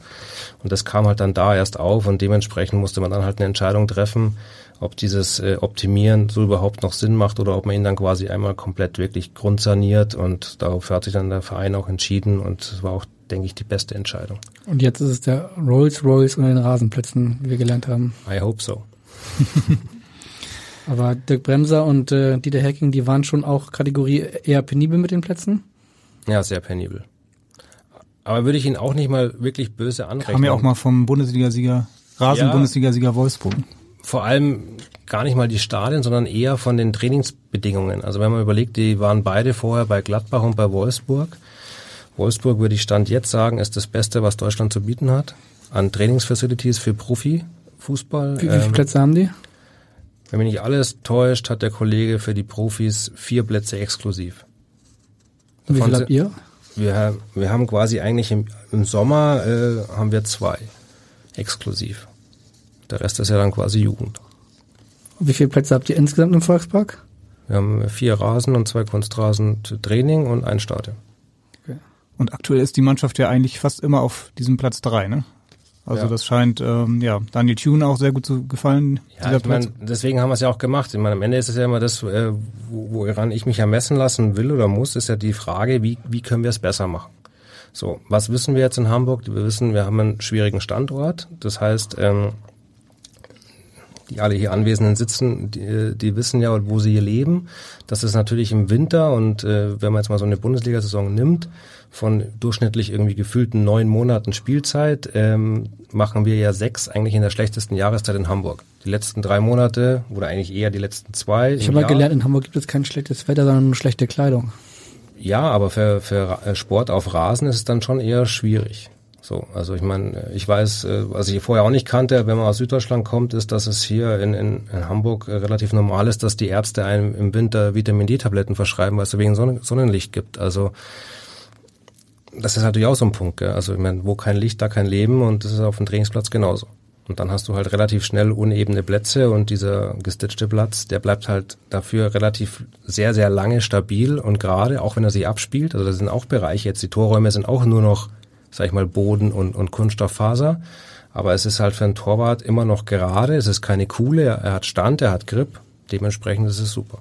Und das kam halt dann da erst auf und dementsprechend musste man dann halt eine Entscheidung treffen, ob dieses äh, Optimieren so überhaupt noch Sinn macht oder ob man ihn dann quasi einmal komplett wirklich grundsaniert und darauf hat sich dann der Verein auch entschieden und es war auch, denke ich, die beste Entscheidung. Und jetzt ist es der Rolls Royce unter den Rasenplätzen, wie wir gelernt haben. I hope so. Aber Dirk Bremser und äh, Dieter Hacking, die waren schon auch Kategorie eher penibel mit den Plätzen? Ja, sehr penibel. Aber würde ich ihn auch nicht mal wirklich böse anrechnen. Kam ja auch mal vom Bundesligasieger, Rasen-Bundesligasieger ja, Wolfsburg. Vor allem gar nicht mal die Stadien, sondern eher von den Trainingsbedingungen. Also wenn man überlegt, die waren beide vorher bei Gladbach und bei Wolfsburg. Wolfsburg würde ich Stand jetzt sagen, ist das Beste, was Deutschland zu bieten hat an Trainingsfacilities für Profifußball. Wie, wie viele ähm, Plätze haben die? Wenn mich nicht alles täuscht, hat der Kollege für die Profis vier Plätze exklusiv. Und wie viel habt ihr? Wir, wir haben quasi eigentlich im, im Sommer äh, haben wir zwei exklusiv. Der Rest ist ja dann quasi Jugend. Und wie viele Plätze habt ihr insgesamt im Volkspark? Wir haben vier Rasen und zwei Kunstrasen Training und ein Stadion. Okay. Und aktuell ist die Mannschaft ja eigentlich fast immer auf diesem Platz drei, ne? Also ja. das scheint ähm, ja Daniel Thune auch sehr gut zu gefallen. Ja, ich mein, deswegen haben wir es ja auch gemacht. Ich meine, am Ende ist es ja immer das, äh, wo, woran ich mich ermessen lassen will oder muss, ist ja die Frage, wie, wie können wir es besser machen. So, was wissen wir jetzt in Hamburg? Wir wissen, wir haben einen schwierigen Standort. Das heißt, ähm, die alle hier Anwesenden sitzen, die, die wissen ja, wo sie hier leben. Das ist natürlich im Winter und äh, wenn man jetzt mal so eine Bundesliga-Saison nimmt, von durchschnittlich irgendwie gefühlten neun Monaten Spielzeit, ähm, machen wir ja sechs eigentlich in der schlechtesten Jahreszeit in Hamburg. Die letzten drei Monate oder eigentlich eher die letzten zwei. Ich habe mal gelernt, in Hamburg gibt es kein schlechtes Wetter, sondern nur schlechte Kleidung. Ja, aber für, für Sport auf Rasen ist es dann schon eher schwierig. So, also ich meine, ich weiß, äh, was ich vorher auch nicht kannte, wenn man aus Süddeutschland kommt, ist, dass es hier in, in, in Hamburg äh, relativ normal ist, dass die Ärzte einem im Winter Vitamin D-Tabletten verschreiben, weil es wegen Sonnen Sonnenlicht gibt. Also das ist natürlich auch so ein Punkt. Gell? Also ich meine, wo kein Licht, da kein Leben und das ist auf dem Trainingsplatz genauso. Und dann hast du halt relativ schnell unebene Plätze und dieser gestitchte Platz, der bleibt halt dafür relativ sehr, sehr lange stabil und gerade, auch wenn er sich abspielt. Also das sind auch Bereiche, jetzt die Torräume sind auch nur noch, sag ich mal, Boden und, und Kunststofffaser. Aber es ist halt für einen Torwart immer noch gerade, es ist keine Kuhle, er hat Stand, er hat Grip, dementsprechend ist es super.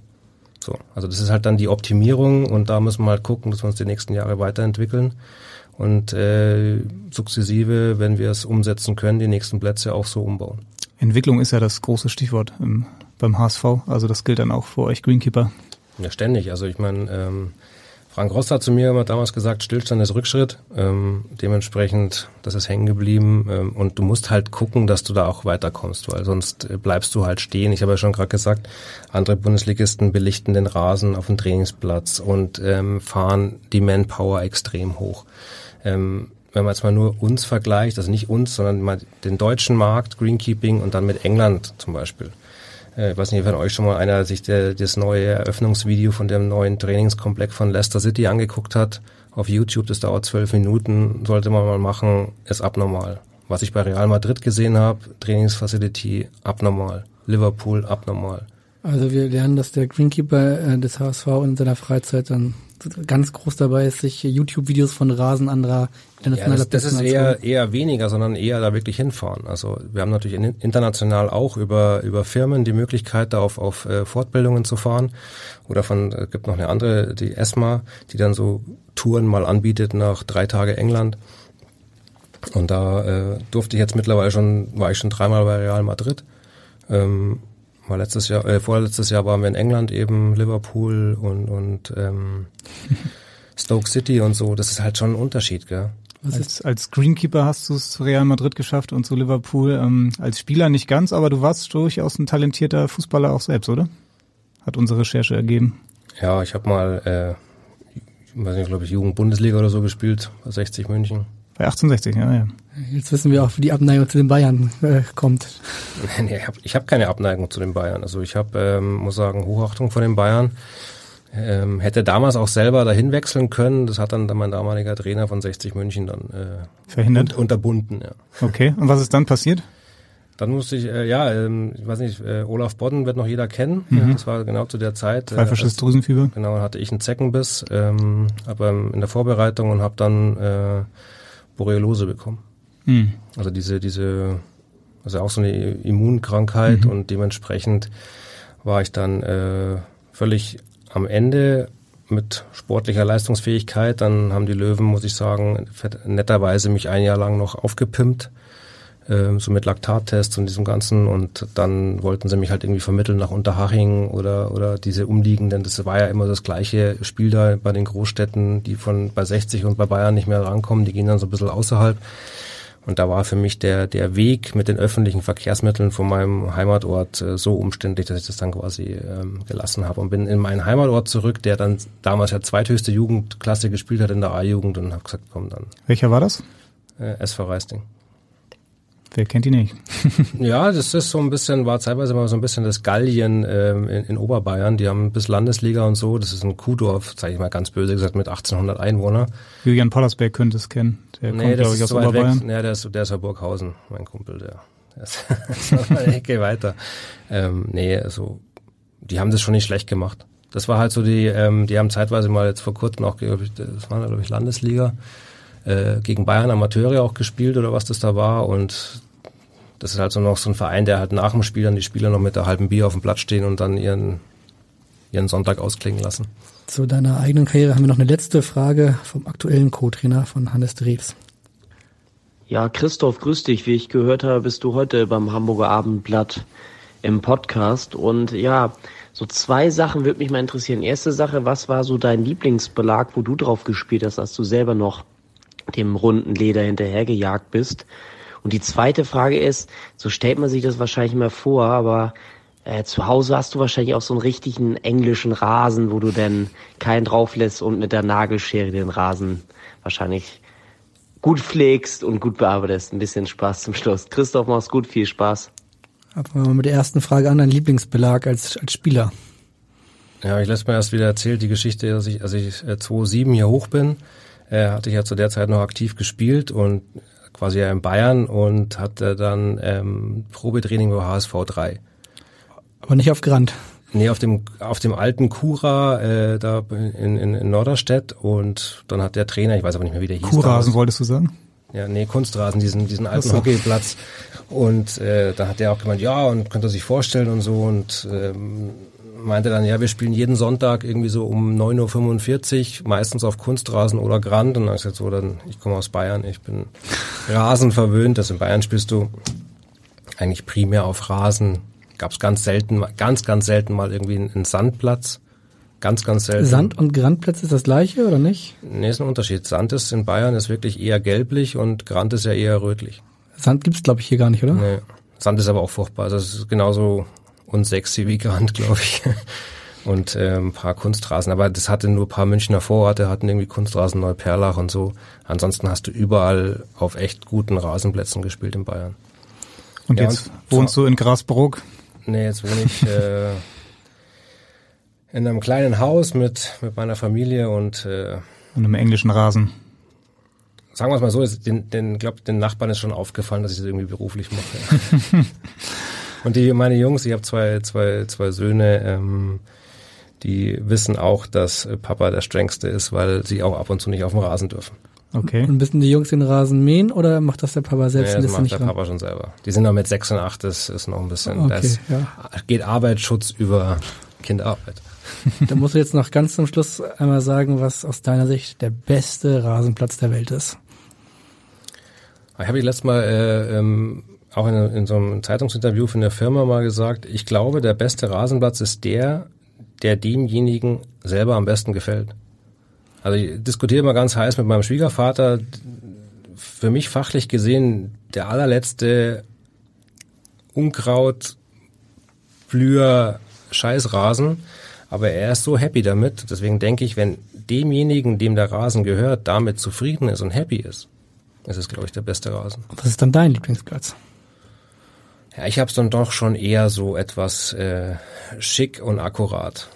So, also das ist halt dann die Optimierung und da müssen wir halt gucken, dass wir uns die nächsten Jahre weiterentwickeln und äh, sukzessive, wenn wir es umsetzen können, die nächsten Plätze auch so umbauen. Entwicklung ist ja das große Stichwort im, beim HSV, also das gilt dann auch für euch Greenkeeper. Ja, ständig. Also ich meine, ähm, Frank Rost hat zu mir immer damals gesagt, Stillstand ist Rückschritt. Ähm, dementsprechend, das ist hängen geblieben. Ähm, und du musst halt gucken, dass du da auch weiterkommst, weil sonst äh, bleibst du halt stehen. Ich habe ja schon gerade gesagt, andere Bundesligisten belichten den Rasen auf dem Trainingsplatz und ähm, fahren die Manpower extrem hoch. Ähm, wenn man jetzt mal nur uns vergleicht, also nicht uns, sondern mal den deutschen Markt, Greenkeeping und dann mit England zum Beispiel äh, ich weiß nicht, wenn euch schon mal einer sich der, das neue Eröffnungsvideo von dem neuen Trainingskomplex von Leicester City angeguckt hat. Auf YouTube, das dauert zwölf Minuten, sollte man mal machen, ist abnormal. Was ich bei Real Madrid gesehen habe, Trainingsfacility abnormal. Liverpool abnormal. Also wir lernen, dass der Greenkeeper äh, des HSV in seiner Freizeit dann ganz groß dabei ist, sich YouTube-Videos von Rasen anderer internationaler ja, das, das ist eher, eher weniger, sondern eher da wirklich hinfahren. Also wir haben natürlich international auch über, über Firmen die Möglichkeit, da auf, auf äh, Fortbildungen zu fahren. Oder von, es gibt noch eine andere, die ESMA, die dann so Touren mal anbietet nach drei Tage England. Und da äh, durfte ich jetzt mittlerweile schon, war ich schon dreimal bei Real Madrid. Ähm, war letztes Jahr, äh, vorletztes Jahr waren wir in England eben, Liverpool und, und ähm, Stoke City und so. Das ist halt schon ein Unterschied, gell? Als, als Greenkeeper hast du es zu Real Madrid geschafft und zu Liverpool. Ähm, als Spieler nicht ganz, aber du warst durchaus ein talentierter Fußballer auch selbst, oder? Hat unsere Recherche ergeben. Ja, ich habe mal, äh, ich weiß nicht, glaube ich, Jugend-Bundesliga oder so gespielt, bei 60 München. Bei 1860, ja, ja. Jetzt wissen wir auch, wie die Abneigung zu den Bayern äh, kommt. Nee, ich habe ich hab keine Abneigung zu den Bayern. Also ich habe, ähm, muss sagen, Hochachtung vor den Bayern. Ähm, hätte damals auch selber dahin wechseln können. Das hat dann mein damaliger Trainer von 60 München dann äh, verhindert, unterbunden. Ja. Okay. Und was ist dann passiert? Dann musste ich, äh, ja, ähm, ich weiß nicht, äh, Olaf Bodden wird noch jeder kennen. Mhm. Ja, das war genau zu der Zeit. Pfeifersches äh, Drüsenfieber. Genau, hatte ich einen Zeckenbiss, ähm, aber in der Vorbereitung und habe dann äh, Borreliose bekommen. Mhm. Also diese, diese, also auch so eine Immunkrankheit mhm. und dementsprechend war ich dann äh, völlig am Ende mit sportlicher Leistungsfähigkeit. Dann haben die Löwen, muss ich sagen, netterweise mich ein Jahr lang noch aufgepimpt, äh, so mit Laktattests und diesem Ganzen. Und dann wollten sie mich halt irgendwie vermitteln nach Unterhaching oder, oder diese umliegenden. Das war ja immer das gleiche Spiel da bei den Großstädten, die von bei 60 und bei Bayern nicht mehr rankommen. Die gehen dann so ein bisschen außerhalb. Und da war für mich der, der Weg mit den öffentlichen Verkehrsmitteln von meinem Heimatort äh, so umständlich, dass ich das dann quasi ähm, gelassen habe und bin in meinen Heimatort zurück, der dann damals ja zweithöchste Jugendklasse gespielt hat in der A-Jugend und habe gesagt, komm dann. Welcher war das? Äh, SV Reisting. Wer kennt die nicht? ja, das ist so ein bisschen, war teilweise mal so ein bisschen das Gallien ähm, in, in Oberbayern. Die haben bis Landesliga und so. Das ist ein Kuhdorf, sage ich mal ganz böse gesagt, mit 1800 Einwohnern. Julian Pollersberg könnte es kennen. Der nee, kommt, glaube ich, aus Oberbayern. Nee, der ist, der ist ja Burghausen, mein Kumpel. Der, der ist, ist eine Ecke weiter. Ähm, nee, also die haben das schon nicht schlecht gemacht. Das war halt so die, ähm, die haben zeitweise mal jetzt vor kurzem auch, das war glaube ich Landesliga äh, gegen Bayern Amateure auch gespielt oder was das da war und das ist halt so noch so ein Verein, der halt nach dem Spiel dann die Spieler noch mit der halben Bier auf dem Platz stehen und dann ihren, ihren Sonntag ausklingen lassen. Zu deiner eigenen Karriere haben wir noch eine letzte Frage vom aktuellen Co-Trainer von Hannes Dreves. Ja, Christoph, grüß dich. Wie ich gehört habe, bist du heute beim Hamburger Abendblatt im Podcast. Und ja, so zwei Sachen würde mich mal interessieren. Erste Sache, was war so dein Lieblingsbelag, wo du drauf gespielt hast, als du selber noch dem runden Leder hinterhergejagt bist. Und die zweite Frage ist, so stellt man sich das wahrscheinlich mal vor, aber äh, zu Hause hast du wahrscheinlich auch so einen richtigen englischen Rasen, wo du dann keinen drauf lässt und mit der Nagelschere den Rasen wahrscheinlich gut pflegst und gut bearbeitest. Ein bisschen Spaß zum Schluss. Christoph, mach's gut, viel Spaß. Fangen wir mit der ersten Frage an, dein Lieblingsbelag als, als Spieler. Ja, ich lasse mir erst wieder erzählt, die Geschichte, dass ich, als ich äh, 2007 hier hoch bin, er hatte ja zu der Zeit noch aktiv gespielt und quasi ja in Bayern und hatte dann ähm, Probetraining bei HSV 3. Aber nicht auf Grand. Nee, auf dem auf dem alten Kura äh, da in, in, in Norderstedt und dann hat der Trainer, ich weiß aber nicht mehr wie der hieß. Kurasen wolltest du sagen? Ja, nee, Kunstrasen, diesen diesen alten Hockeyplatz und äh, da hat der auch gemeint, ja und könnte er sich vorstellen und so und ähm, meinte dann, ja, wir spielen jeden Sonntag irgendwie so um 9.45 Uhr, meistens auf Kunstrasen oder Grand. Und dann habe ich gesagt, so, dann, ich komme aus Bayern, ich bin Rasen verwöhnt. Das in Bayern spielst du eigentlich primär auf Rasen. Gab es ganz selten, ganz, ganz selten mal irgendwie einen Sandplatz. Ganz, ganz selten. Sand- und Grandplatz ist das gleiche oder nicht? Nee, ist ein Unterschied. Sand ist in Bayern ist wirklich eher gelblich und Grand ist ja eher rötlich. Sand gibt's glaube ich hier gar nicht, oder? Nee. Sand ist aber auch furchtbar. Das ist genauso unsexy wie Grand, glaube ich. Und äh, ein paar Kunstrasen. Aber das hatte nur ein paar Münchner Vororte, hatten irgendwie Kunstrasen Neuperlach und so. Ansonsten hast du überall auf echt guten Rasenplätzen gespielt in Bayern. Und Ja, jetzt und- wohnst du in Grasbrook? Nee, jetzt wohne ich äh, in einem kleinen Haus mit, mit meiner Familie und äh, Und im englischen Rasen. sagen wir es mal so, den, den, glaub, den Nachbarn ist schon aufgefallen, dass ich das irgendwie beruflich mache. und die, meine Jungs, ich habe zwei, zwei, zwei Söhne, ähm, die wissen auch, dass Papa der Strengste ist, weil sie auch ab und zu nicht auf dem Rasen dürfen. Okay. Und müssen die Jungs den Rasen mähen oder macht das der Papa selbst? Nee, das macht nicht der ran? Papa schon selber. Die sind noch mit sechs und acht, das ist noch ein bisschen, Okay, das ja. geht Arbeitsschutz über Kinderarbeit. Da musst du jetzt noch ganz zum Schluss einmal sagen, was aus deiner Sicht der beste Rasenplatz der Welt ist. Ich habe ich letztes Mal äh, ähm, auch in, in so einem Zeitungsinterview von der Firma mal gesagt, ich glaube, der beste Rasenplatz ist der, der demjenigen selber am besten gefällt. Also ich diskutiere mal ganz heiß mit meinem Schwiegervater. Für mich fachlich gesehen der allerletzte Unkraut, Blüher, Scheißrasen. Aber er ist so happy damit. Deswegen denke ich, wenn demjenigen, dem der Rasen gehört, damit zufrieden ist und happy ist, ist es, glaube ich, der beste Rasen. Was ist dann dein Lieblingsplatz? Ja, ich habe es dann doch schon eher so etwas äh, schick und akkurat.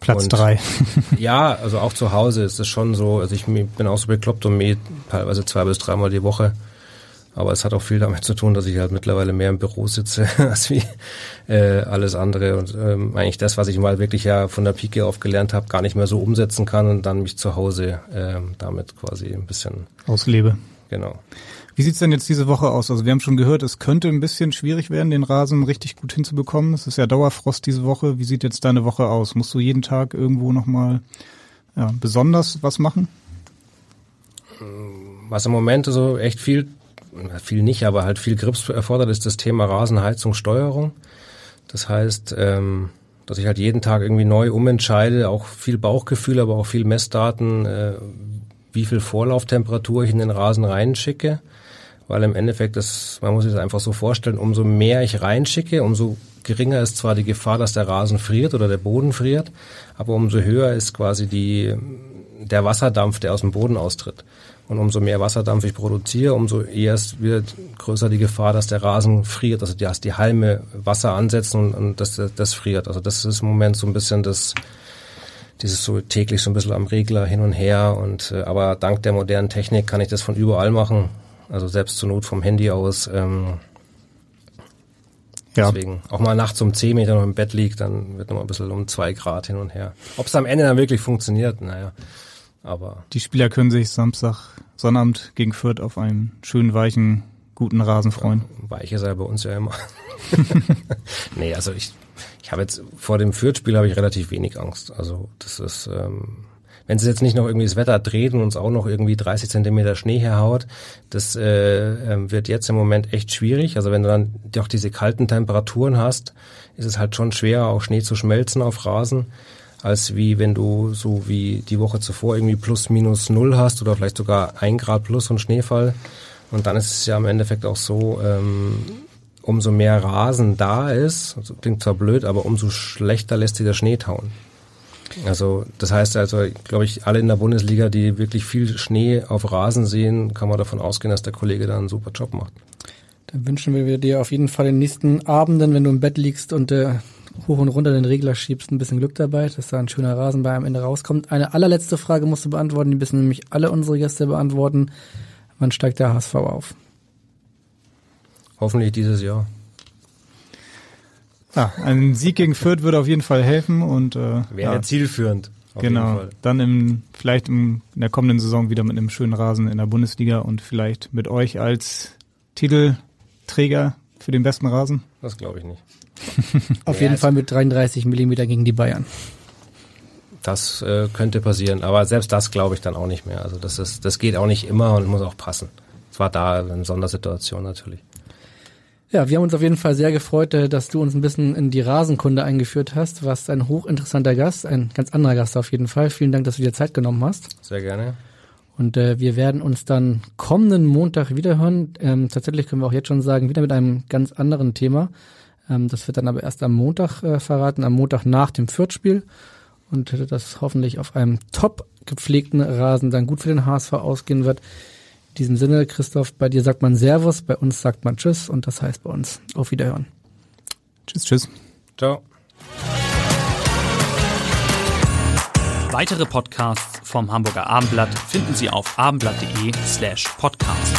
Platz Und- drei. ja, also auch zu Hause ist es schon so, also ich bin auch so bekloppt und mähe teilweise zwei bis dreimal die Woche. Aber es hat auch viel damit zu tun, dass ich halt mittlerweile mehr im Büro sitze als wie äh, alles andere und ähm, eigentlich das, was ich mal wirklich ja von der Pike auf gelernt habe, gar nicht mehr so umsetzen kann und dann mich zu Hause ähm, damit quasi ein bisschen Auslebe. genau. Wie sieht's denn jetzt diese Woche aus? Also wir haben schon gehört, es könnte ein bisschen schwierig werden, den Rasen richtig gut hinzubekommen. Es ist ja Dauerfrost diese Woche. Wie sieht jetzt deine Woche aus? Musst du jeden Tag irgendwo nochmal ja, besonders was machen? Was im Moment so echt viel, viel nicht, aber halt viel Grips erfordert, ist das Thema Rasenheizung, Steuerung. Das heißt, ähm, dass ich halt jeden Tag irgendwie neu umentscheide, auch viel Bauchgefühl, aber auch viel Messdaten, äh, wie viel Vorlauftemperatur ich in den Rasen reinschicke. Weil im Endeffekt, das, man muss sich das einfach so vorstellen, umso mehr ich reinschicke, umso geringer ist zwar die Gefahr, dass der Rasen friert oder der Boden friert, aber umso höher ist quasi die, der Wasserdampf, der aus dem Boden austritt. Und umso mehr Wasserdampf ich produziere, umso eher wird größer die Gefahr, dass der Rasen friert, also dass die Halme Wasser ansetzen und, und dass das, das friert. Also das ist im Moment so ein bisschen das, dieses so täglich so ein bisschen am Regler hin und her. Und äh, aber dank der modernen Technik kann ich das von überall machen. Also selbst zur Not vom Handy aus. Ähm, Ja. Deswegen auch mal nachts um 10, wenn ich dann noch im Bett liege, dann wird noch mal ein bisschen um zwei Grad hin und her. Ob es am Ende dann wirklich funktioniert, naja. Aber Die Spieler können sich Samstag, Sonnabend gegen Fürth auf einen schönen, weichen, guten Rasen freuen. weich ist er bei uns ja immer. nee, also ich, ich habe jetzt vor dem Fürth-Spiel habe ich relativ wenig Angst. Also das ist, ähm, wenn es jetzt nicht noch irgendwie das Wetter dreht und uns auch noch irgendwie 30 Zentimeter Schnee herhaut, das äh, ähm, wird jetzt im Moment echt schwierig. Also wenn du dann doch diese kalten Temperaturen hast, ist es halt schon schwer, auch Schnee zu schmelzen auf Rasen, als wie wenn du so wie die Woche zuvor irgendwie plus minus null hast oder vielleicht sogar ein Grad plus und Schneefall. Und dann ist es ja im Endeffekt auch so, ähm, umso mehr Rasen da ist, also klingt zwar blöd, aber umso schlechter lässt sich der Schnee tauen. Also das heißt also, glaube ich, alle in der Bundesliga, die wirklich viel Schnee auf Rasen sehen, kann man davon ausgehen, dass der Kollege da einen super Job macht. Dann wünschen wir dir auf jeden Fall den nächsten Abenden, wenn du im Bett liegst und äh, hoch und runter den Regler schiebst, ein bisschen Glück dabei, dass da ein schöner Rasen bei am Ende rauskommt. Eine allerletzte Frage musst du beantworten, die müssen nämlich alle unsere Gäste beantworten. Wann steigt der HSV auf? Hoffentlich dieses Jahr. Ja, ein Sieg gegen Fürth würde auf jeden Fall helfen und äh, Wäre ja, zielführend. Auf jeden genau. Fall. Dann im, vielleicht im, in der kommenden Saison wieder mit einem schönen Rasen in der Bundesliga und vielleicht mit euch als Titelträger für den besten Rasen? Das glaube ich nicht. Auf Ja, jeden Fall mit 33 Millimeter gegen die Bayern. Das äh, könnte passieren, aber selbst das glaube ich dann auch nicht mehr. Also das ist, das geht auch nicht immer und muss auch passen. Es war da eine Sondersituation natürlich. Ja, wir haben uns auf jeden Fall sehr gefreut, äh, dass du uns ein bisschen in die Rasenkunde eingeführt hast. Du warst ein hochinteressanter Gast, ein ganz anderer Gast auf jeden Fall. Vielen Dank, dass du dir Zeit genommen hast. Sehr gerne. Und äh, wir werden uns dann kommenden Montag wiederhören. Ähm, tatsächlich können wir auch jetzt schon sagen, wieder mit einem ganz anderen Thema. Ähm, das wird dann aber erst am Montag äh, verraten, am Montag nach dem Fürth-Spiel. Und äh, das hoffentlich auf einem top gepflegten Rasen dann gut für den HSV ausgehen wird. In diesem Sinne, Christoph, bei dir sagt man Servus, bei uns sagt man Tschüss und das heißt bei uns auf Wiederhören. Tschüss, tschüss. Ciao. Weitere Podcasts vom Hamburger Abendblatt finden Sie auf abendblatt.de slash podcast.